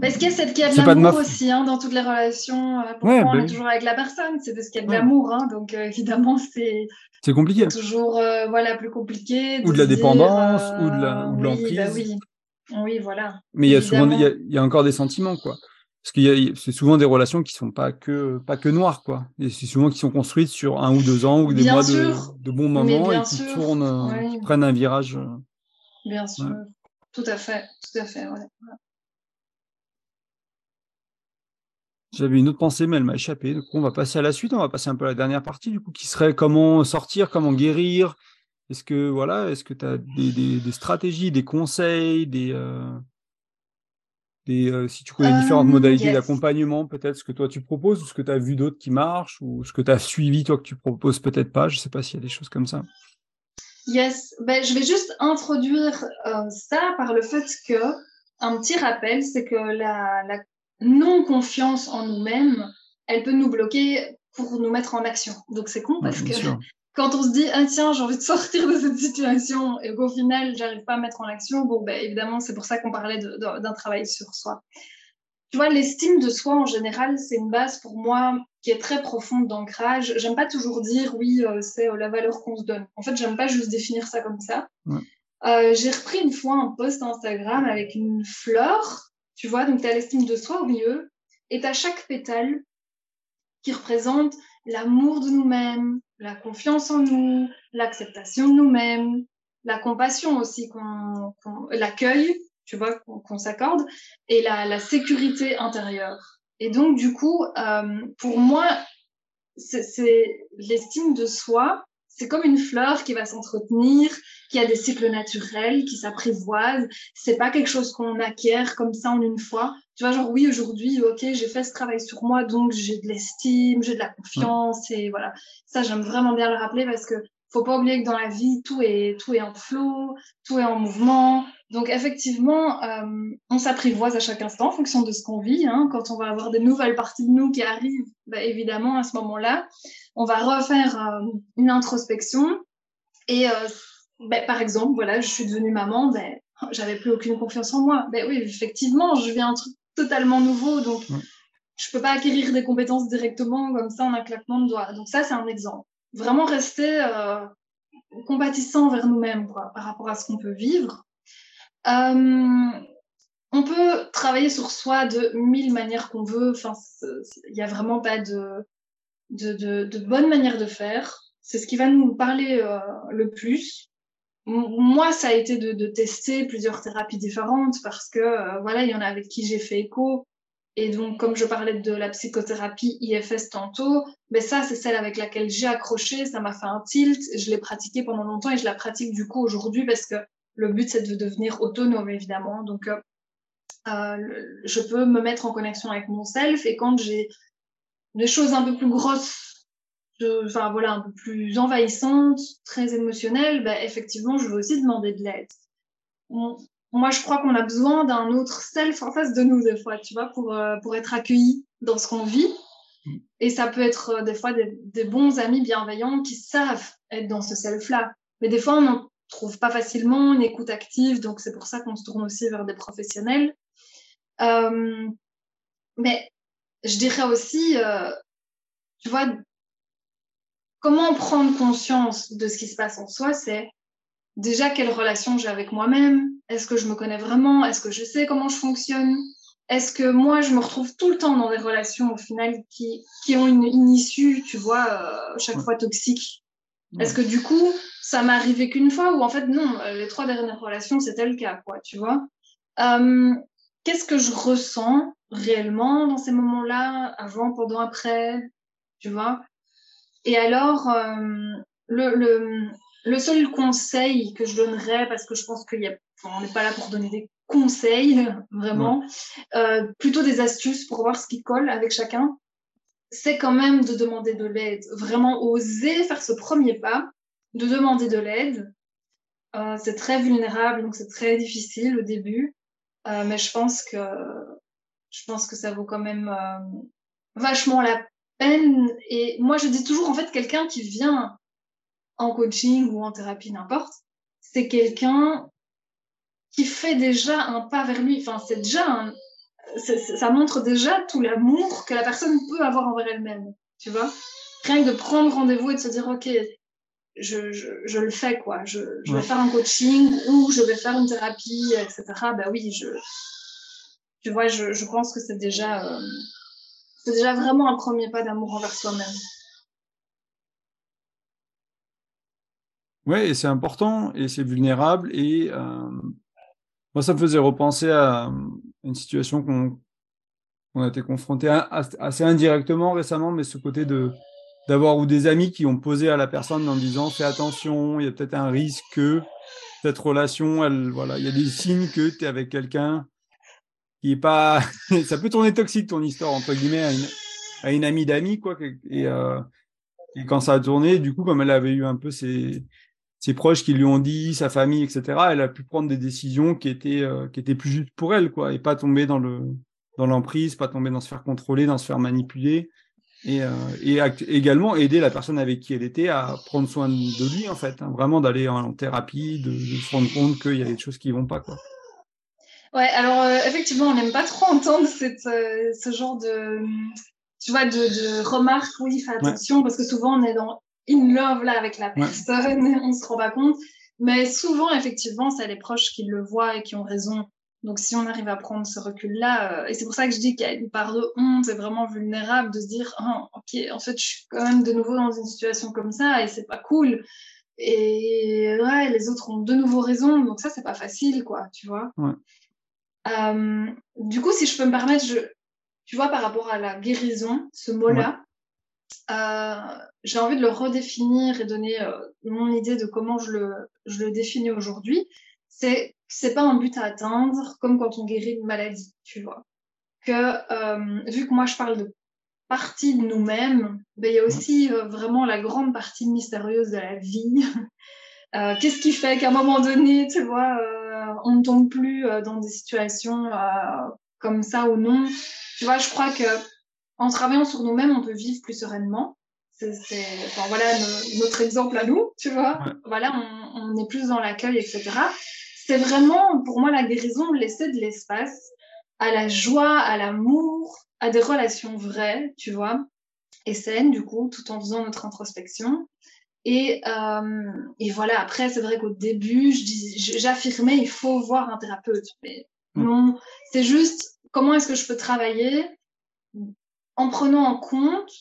parce qu'il y a cette qui a de l'amour aussi hein, dans toutes les relations. Euh, pourquoi on bah est toujours avec la personne C'est parce qu'il y a de l'amour. Hein, donc euh, évidemment, c'est. C'est compliqué. Toujours voilà, plus compliqué. ou de la dépendance, ou de l'emprise. La, bah oui, oui. oui, voilà. Mais il y a souvent, il y, a, il y, a encore des sentiments, quoi. parce que c'est souvent des relations qui sont pas que pas que noires quoi. Et c'est souvent qui sont construites sur un ou deux ans ou des mois de, de, bons moments et qui tournent, qui prennent un virage. Bien sûr, tout à fait, tout à fait. J'avais une autre pensée, mais elle m'a échappé. Donc, on va passer à la suite. On va passer un peu à la dernière partie, du coup, qui serait comment sortir, comment guérir. Est-ce que voilà, est-ce que tu as des, des, stratégies, des conseils, des, euh, des euh, si tu connais différentes euh, modalités d'accompagnement, peut-être ce que toi tu proposes, ou ce que tu as vu d'autres qui marchent, ou ce que tu as suivi toi que tu proposes peut-être pas. Je sais pas s'il y a des choses comme ça. Yes, ben, je vais juste introduire ça par le fait que un petit rappel, c'est que la, la non-confiance en nous-mêmes, elle peut nous bloquer pour nous mettre en action. Donc c'est con parce que quand on se dit ah tiens j'ai envie de sortir de cette situation et qu'au final j'arrive pas à mettre en action, bon ben évidemment c'est pour ça qu'on parlait d'un travail sur soi. Tu vois l'estime de soi en général c'est une base pour moi qui est très profonde d'ancrage. J'aime pas toujours dire oui euh, c'est euh, la valeur qu'on se donne. En fait j'aime pas juste définir ça comme ça. Euh, j'ai repris une fois un post Instagram avec une fleur tu vois, donc tu as l'estime de soi au milieu et tu as chaque pétale qui représente l'amour de nous-mêmes, la confiance en nous, l'acceptation de nous-mêmes, la compassion aussi, qu'on, l'accueil, tu vois, qu'on, s'accorde, et la, sécurité intérieure. Et donc, du coup, euh, pour moi, c'est l'estime de soi, c'est comme une fleur qui va s'entretenir, qui a des cycles naturels, qui s'apprivoise. C'est pas quelque chose qu'on acquiert comme ça en une fois. Tu vois, genre, oui, aujourd'hui, ok, j'ai fait ce travail sur moi, donc j'ai de l'estime, j'ai de la confiance, et voilà. Ça, j'aime vraiment bien le rappeler parce que faut pas oublier que dans la vie, tout est, tout est en flot, tout est en mouvement. Donc, effectivement, euh, on s'apprivoise à chaque instant en fonction de ce qu'on vit. Hein. Quand on va avoir des nouvelles parties de nous qui arrivent, bah, évidemment, à ce moment-là, on va refaire euh, une introspection. Et euh, ben, par exemple, voilà, je suis devenue maman, ben, j'avais plus aucune confiance en moi. Ben oui, effectivement, je viens un truc totalement nouveau, donc je je peux pas acquérir des compétences directement comme ça en un claquement de doigts. Donc ça, c'est un exemple. Vraiment rester compatissant vers nous-mêmes par rapport à ce qu'on peut vivre. Euh, on peut travailler sur soi de mille manières qu'on veut. Enfin, il n'y a vraiment pas de, de, de, de bonne manière de faire. C'est ce qui va nous parler euh, le plus moi, ça a été de, de, tester plusieurs thérapies différentes parce que euh, voilà, il y en a avec qui j'ai fait écho. Et donc, comme je parlais de la psychothérapie IFS tantôt, mais ben ça, c'est celle avec laquelle j'ai accroché. Ça m'a fait un tilt. Je l'ai pratiquée pendant longtemps et je la pratique du coup aujourd'hui parce que le but, c'est de devenir autonome, évidemment. Donc, euh, euh je peux me mettre en connexion avec mon self et quand j'ai des choses un peu plus grosses enfin voilà, un peu plus envahissante, très émotionnelle, bah, effectivement, je veux aussi demander de l'aide. moi, je crois qu'on a besoin d'un autre self en face de nous des fois, tu vois, pour, euh, pour être accueilli dans ce qu'on vit. Et ça peut être des fois des, bons amis bienveillants qui savent être dans ce self-là. Mais des fois, on n'en trouve pas facilement une écoute active, donc c'est pour ça qu'on se tourne aussi vers des professionnels. Euh, mais je dirais aussi, euh, tu vois, comment prendre conscience de ce qui se passe en soi, c'est déjà quelle relation j'ai avec moi-même, est-ce que je me connais vraiment, est-ce que je sais comment je fonctionne, est-ce que moi je me retrouve tout le temps dans des relations au final qui, qui ont une, issue, tu vois, euh, chaque fois toxique? Est-ce que du coup, ça m'est arrivé qu'une fois ou en fait non, euh, les trois dernières relations c'était le cas, quoi, tu vois. Euh, Qu'est-ce que je ressens réellement dans ces moments-là, avant, pendant, après, tu vois? Et alors, euh, le, le, le, seul conseil que je donnerais, parce que je pense qu'on n'est pas là pour donner des conseils, vraiment, euh, plutôt des astuces pour voir ce qui colle avec chacun, c'est quand même de demander de l'aide. Vraiment oser faire ce premier pas, de demander de l'aide. Euh, c'est très vulnérable, donc c'est très difficile au début, euh, mais je pense que je pense que ça vaut quand même euh, vachement la et moi, je dis toujours, en fait, quelqu'un qui vient en coaching ou en thérapie, n'importe, c'est quelqu'un qui fait déjà un pas vers lui. Enfin, c'est déjà ça montre déjà tout l'amour que la personne peut avoir envers elle-même. Tu vois? Rien que de prendre rendez-vous et de se dire, OK, je, je, le fais, quoi. Je, je vais faire un coaching ou je vais faire une thérapie, etc. Bah oui, je, Tu vois, je, je pense que c'est déjà, euh, c'est déjà vraiment un premier pas d'amour envers soi-même. Ouais, et c'est important, et c'est vulnérable, et euh, moi, ça me faisait repenser à une situation qu'on on a été confronté assez indirectement récemment, mais ce côté de d'avoir ou des amis qui ont posé à la personne en disant fais attention, il y a peut-être un risque que cette relation, elle, voilà, il y a des signes que tu es avec quelqu'un qui est pas, ça peut tourner toxique ton histoire entre guillemets à une, à une amie d'amis quoi, et, euh, et quand ça a tourné, du coup comme elle avait eu un peu ses ses proches qui lui ont dit, sa famille, etc. Elle a pu prendre des décisions qui étaient euh, qui étaient plus justes pour elle quoi, et pas tomber dans le dans l'emprise, pas tomber dans se faire contrôler, dans se faire manipuler, et, euh, et également aider la personne avec qui elle était à prendre soin de lui, en fait, hein, vraiment d'aller en, thérapie, de, se rendre compte qu'il y a des choses qui vont pas. Quoi. Ouais, alors euh, effectivement, on n'aime pas trop entendre cette, euh, ce genre de, tu vois, de, de remarques, oui, fais attention, parce que souvent on est dans in love là avec la personne, on se rend pas compte. Mais souvent, effectivement, c'est les proches qui le voient et qui ont raison. Donc, si on arrive à prendre ce recul-là, euh, et c'est pour ça que je dis qu'il y a une part de honte, c'est vraiment vulnérable de se dire, oh, ok, en fait, je suis quand même de nouveau dans une situation comme ça et c'est pas cool. Et ouais, les autres ont de nouveau raison, donc ça, c'est pas facile, quoi, tu vois. Ouais. Euh, du coup, si je peux me permettre, je, tu vois, par rapport à la guérison, ce mot-là, euh, j'ai envie de le redéfinir et donner mon idée de comment je le, je le définis aujourd'hui. C'est c'est pas un but à atteindre comme quand on guérit une maladie, tu vois. Que euh, vu que moi je parle de partie de nous-mêmes, ben il y a aussi euh, vraiment la grande partie mystérieuse de la vie. euh, Qu'est-ce qui fait qu'à un moment donné, tu vois, euh, on ne tombe plus dans des situations comme ça ou non. Tu vois, je crois que en travaillant sur nous-mêmes, on peut vivre plus sereinement. C'est, enfin, voilà notre exemple à nous, tu vois. Voilà, on, on est plus dans l'accueil, etc c'est vraiment, pour moi, la guérison, laisser de l'espace à la joie, à l'amour, à des relations vraies, tu vois, et saines, du coup, tout en faisant notre introspection. Et, euh, et voilà, après, c'est vrai qu'au début, j'affirmais, il faut voir un thérapeute. Mais mm. non, c'est juste, comment est-ce que je peux travailler en prenant en compte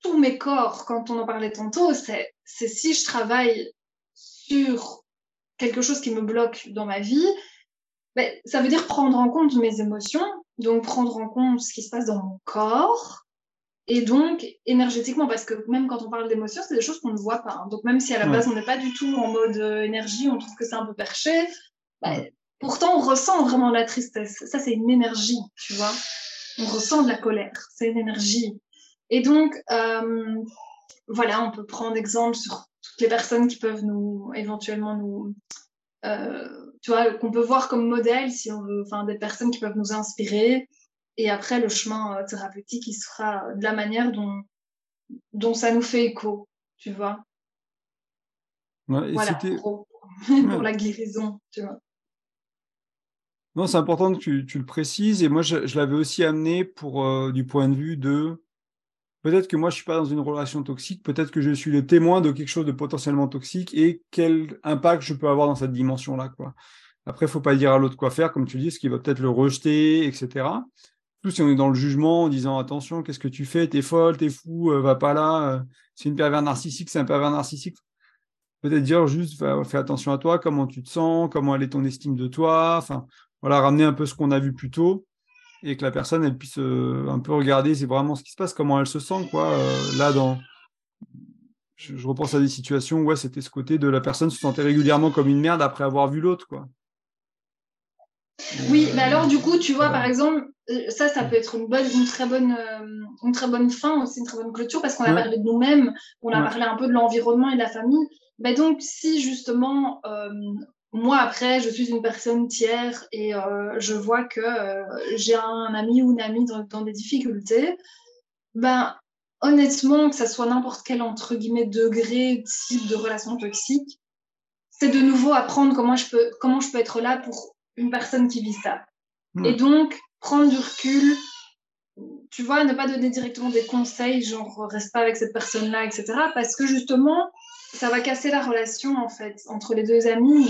tous mes corps, quand on en parlait tantôt, c'est si je travaille sur quelque chose qui me bloque dans ma vie, ben, ça veut dire prendre en compte mes émotions, donc prendre en compte ce qui se passe dans mon corps, et donc énergétiquement, parce que même quand on parle d'émotions, c'est des choses qu'on ne voit pas. Hein. Donc même si à la base on n'est pas du tout en mode euh, énergie, on trouve que c'est un peu perché, ben, pourtant on ressent vraiment la tristesse. Ça c'est une énergie, tu vois. On ressent de la colère, c'est une énergie. Et donc euh, voilà, on peut prendre exemple sur les personnes qui peuvent nous éventuellement nous euh, tu vois qu'on peut voir comme modèle si on veut enfin des personnes qui peuvent nous inspirer. Et après le chemin euh, thérapeutique il sera de la manière dont dont ça nous fait écho tu vois. Ouais, voilà pour, pour la guérison tu vois. Non, c'est important que tu, tu, le précises. Et moi, je, je l'avais aussi amené pour euh, du point de vue de peut-être que moi, je suis pas dans une relation toxique, peut-être que je suis le témoin de quelque chose de potentiellement toxique et quel impact je peux avoir dans cette dimension-là, quoi. Après, faut pas dire à l'autre quoi faire, comme tu dis, ce qui va peut-être le rejeter, etc. Tout si on est dans le jugement en disant attention, qu'est-ce que tu fais, t'es folle, t'es fou, euh, va pas là, euh, c'est une pervers narcissique, c'est un pervers narcissique. Peut-être dire juste, fais attention à toi, comment tu te sens, comment elle est ton estime de toi, enfin, voilà, ramener un peu ce qu'on a vu plus tôt et que la personne elle puisse euh, un peu regarder c'est vraiment ce qui se passe, comment elle se sent quoi. Euh, là dans je, repense à des situations où ouais, c'était ce côté de la personne se sentait régulièrement comme une merde après avoir vu l'autre quoi. Oui, mais alors du coup, tu vois, par exemple, euh, ça, ça peut être une bonne, une très bonne, une très bonne fin aussi, une très bonne clôture, parce qu'on a parlé de nous-mêmes, on a parlé un peu de l'environnement et de la famille. Mais donc, si justement moi, après, je suis une personne tiers et euh, je vois que euh, j'ai un ami ou une amie dans, des difficultés, ben, honnêtement, que ça soit n'importe quel, entre guillemets, degré, type de relation toxique, c'est de nouveau apprendre comment je peux, comment je peux être là pour une personne qui vit ça. Hmm. Et donc, prendre du recul, tu vois, ne pas donner directement des conseils, genre, reste pas avec cette personne-là, etc. Parce que justement, ça va casser la relation, en fait, entre les deux amis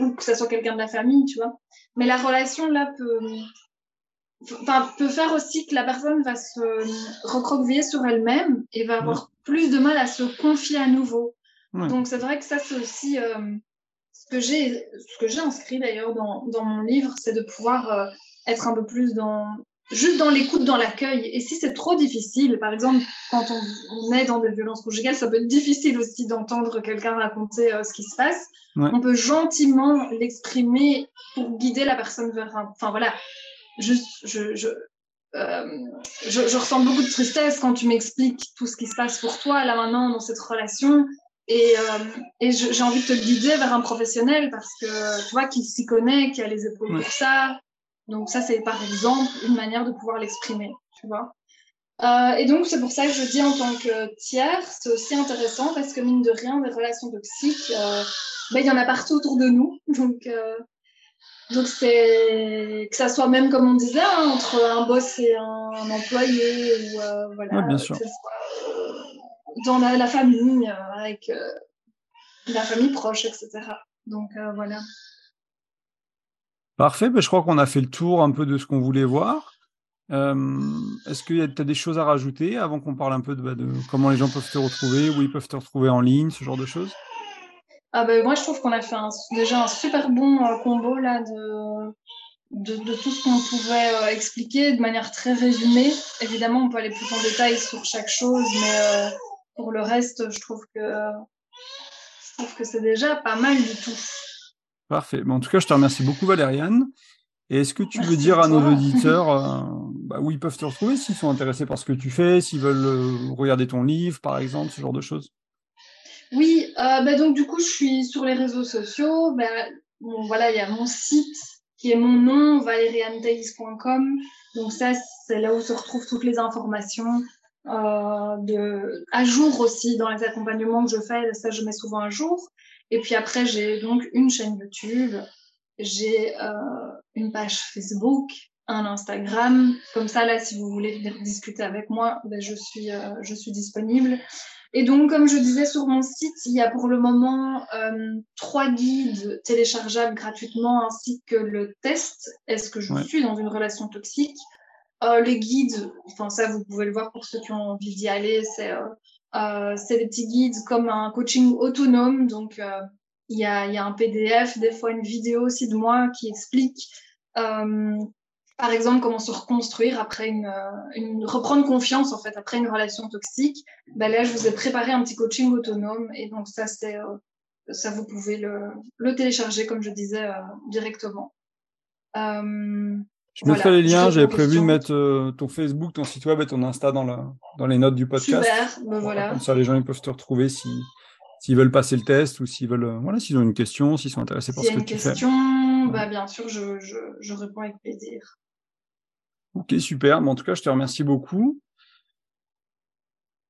ou que ça soit quelqu'un de la famille, tu vois. Mais la relation là peut, enfin, peut faire aussi que la personne va se recroqueviller sur elle-même et va avoir plus de mal à se confier à nouveau. Donc c'est vrai que ça c'est aussi euh, ce que j'ai, ce que j'ai inscrit d'ailleurs dans, dans mon livre, c'est de pouvoir euh, être un peu plus dans juste dans l'écoute, dans l'accueil. Et si c'est trop difficile, par exemple, quand on, est dans des violences conjugales, ça peut être difficile aussi d'entendre quelqu'un raconter euh, ce qui se passe. On peut gentiment l'exprimer pour guider la personne vers un. Enfin voilà, juste, je, je, euh, je, je, ressens beaucoup de tristesse quand tu m'expliques tout ce qui se passe pour toi là maintenant dans cette relation. Et, euh, et j'ai envie de te guider vers un professionnel parce que tu vois qu'il s'y connaît, qui a les épaules pour ça, donc ça, c'est par exemple une manière de pouvoir l'exprimer, tu vois. Euh, et donc c'est pour ça que je dis en tant que tiers, c'est aussi intéressant parce que mine de rien, des relations toxiques, euh, ben, il y en a partout autour de nous. Donc euh, donc c'est que ça soit même comme on disait hein, entre un boss et un, employé ou voilà, bien sûr. dans la, la famille avec la famille proche, etc. Donc voilà. Parfait, ben, je crois qu'on a fait le tour un peu de ce qu'on voulait voir. Euh, est-ce que tu as des choses à rajouter avant qu'on parle un peu bah, de, comment les gens peuvent te retrouver, où ils peuvent te retrouver en ligne, ce genre de choses? Ah ben, Moi, je trouve qu'on a fait déjà un super bon euh, combo là, de, tout ce qu'on pouvait euh, expliquer de manière très résumée. Évidemment, on peut aller plus en détail sur chaque chose, mais pour le reste, je trouve que c'est déjà pas mal du tout. Parfait. en tout cas, je te remercie beaucoup, Valériane. Et est-ce que tu veux dire à, nos auditeurs euh, bah, où ils peuvent te retrouver s'ils sont intéressés par ce que tu fais, s'ils veulent euh, regarder ton livre, par exemple, ce genre de choses? Oui, euh, bah, donc du coup, je suis sur les réseaux sociaux. Bah, bon, voilà, il y a mon site qui est mon nom, valérianeteis.com. Donc ça, c'est là où se retrouvent toutes les informations. de, à jour aussi dans les accompagnements que je fais, ça je mets souvent à jour. Et puis après, j'ai donc une chaîne YouTube, j'ai euh, une page Facebook, un Instagram. Comme ça, là, si vous voulez venir discuter avec moi, ben, je, suis, euh, je suis disponible. Et donc, comme je disais sur mon site, il y a pour le moment euh, trois guides téléchargeables gratuitement, ainsi que le test. Est-ce que je suis dans une relation toxique? Euh, Les guides, enfin ça, vous pouvez le voir pour ceux qui ont envie d'y aller, c'est c'est des petits guides comme un coaching autonome. Donc, euh, il y, a, y, a, un PDF, des fois une vidéo aussi de moi qui explique, euh, par exemple, comment se reconstruire après une, une, reprendre confiance en fait après une relation toxique. Ben là, je vous ai préparé un petit coaching autonome et donc ça, c'est ça, vous pouvez le, le, télécharger, comme je disais, directement. Euh, je mettrai les liens. J'avais prévu de mettre euh, ton Facebook, ton site web et ton Insta dans, la, dans les notes du podcast. Super, ben voilà. Comme ça, les gens ils peuvent te retrouver si, s'ils veulent passer le test ou s'ils veulent, euh, voilà, s'ils ont une question, s'ils sont intéressés par ce que tu fais. S'il y a une question, bah, bien sûr, je, je, je, réponds avec plaisir. Ok, super. en tout cas, je te remercie beaucoup.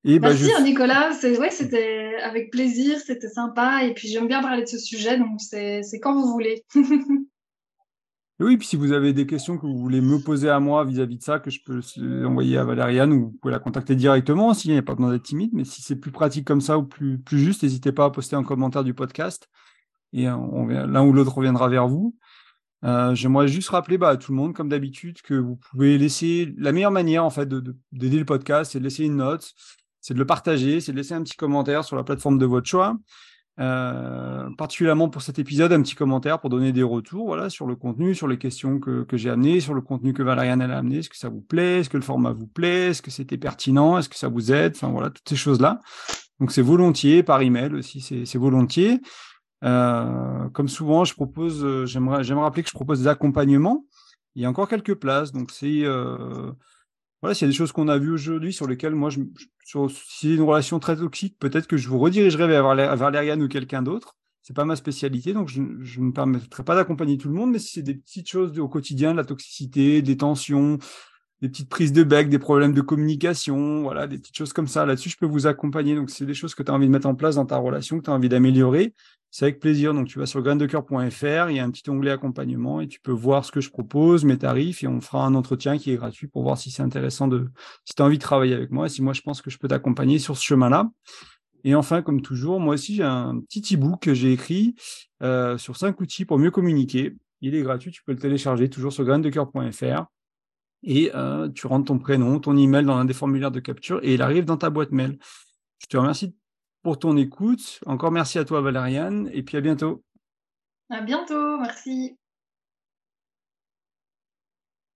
Et bah, Merci hein, Nicolas, c'est ouais, c'était avec plaisir, c'était sympa et puis j'aime bien parler de ce sujet, donc c'est quand vous voulez. oui, puis si vous avez des questions que vous voulez me poser à moi vis-à-vis de ça, que je peux envoyer à Valériane ou vous pouvez la contacter directement s'il n'y a pas besoin d'être timide. Mais si c'est plus pratique comme ça ou plus, plus juste, n'hésitez pas à poster un commentaire du podcast et l'un ou l'autre reviendra vers vous. Euh, J'aimerais juste rappeler bah, à tout le monde, comme d'habitude, que vous pouvez laisser la meilleure manière en fait d'aider le podcast, c'est de laisser une note, c'est de le partager, c'est de laisser un petit commentaire sur la plateforme de votre choix. Euh, particulièrement pour cet épisode, un petit commentaire pour donner des retours voilà, sur le contenu, sur les questions que, que j'ai amenées, sur le contenu que Valériane a amené. Est-ce que ça vous plaît? Est-ce que le format vous plaît? Est-ce que c'était pertinent? Est-ce que ça vous aide? Enfin voilà, toutes ces choses-là. Donc c'est volontiers, par email aussi, c'est volontiers. Euh, comme souvent, je propose, euh, j'aimerais rappeler que je propose des accompagnements. Il y a encore quelques places, donc c'est voilà, s'il y a des choses qu'on a vues aujourd'hui sur lesquelles moi, je, sur, si c'est une relation très toxique, peut-être que je vous redirigerai vers, vers ou quelqu'un d'autre. C'est pas ma spécialité, donc je, ne me permettrai pas d'accompagner tout le monde, mais si c'est des petites choses au quotidien, de la toxicité, des tensions, des petites prises de bec, des problèmes de communication, voilà, des petites choses comme ça. Là-dessus, je peux vous accompagner. Donc, c'est des choses que tu as envie de mettre en place dans ta relation, que tu as envie d'améliorer. C'est avec plaisir. Donc, tu vas sur graindecoeur.fr, il y a un petit onglet accompagnement et tu peux voir ce que je propose, mes tarifs et on fera un entretien qui est gratuit pour voir si c'est intéressant de, si tu as envie de travailler avec moi et si moi je pense que je peux t'accompagner sur ce chemin-là. Et enfin, comme toujours, moi aussi, j'ai un petit e-book que j'ai écrit euh, sur cinq outils pour mieux communiquer. Il est gratuit, tu peux le télécharger toujours sur graindecoeur.fr. Et euh, tu rentres ton prénom, ton email dans l'un des formulaires de capture et il arrive dans ta boîte mail. Je te remercie pour ton écoute. Encore merci à toi, Valériane, et puis à bientôt. À bientôt, merci.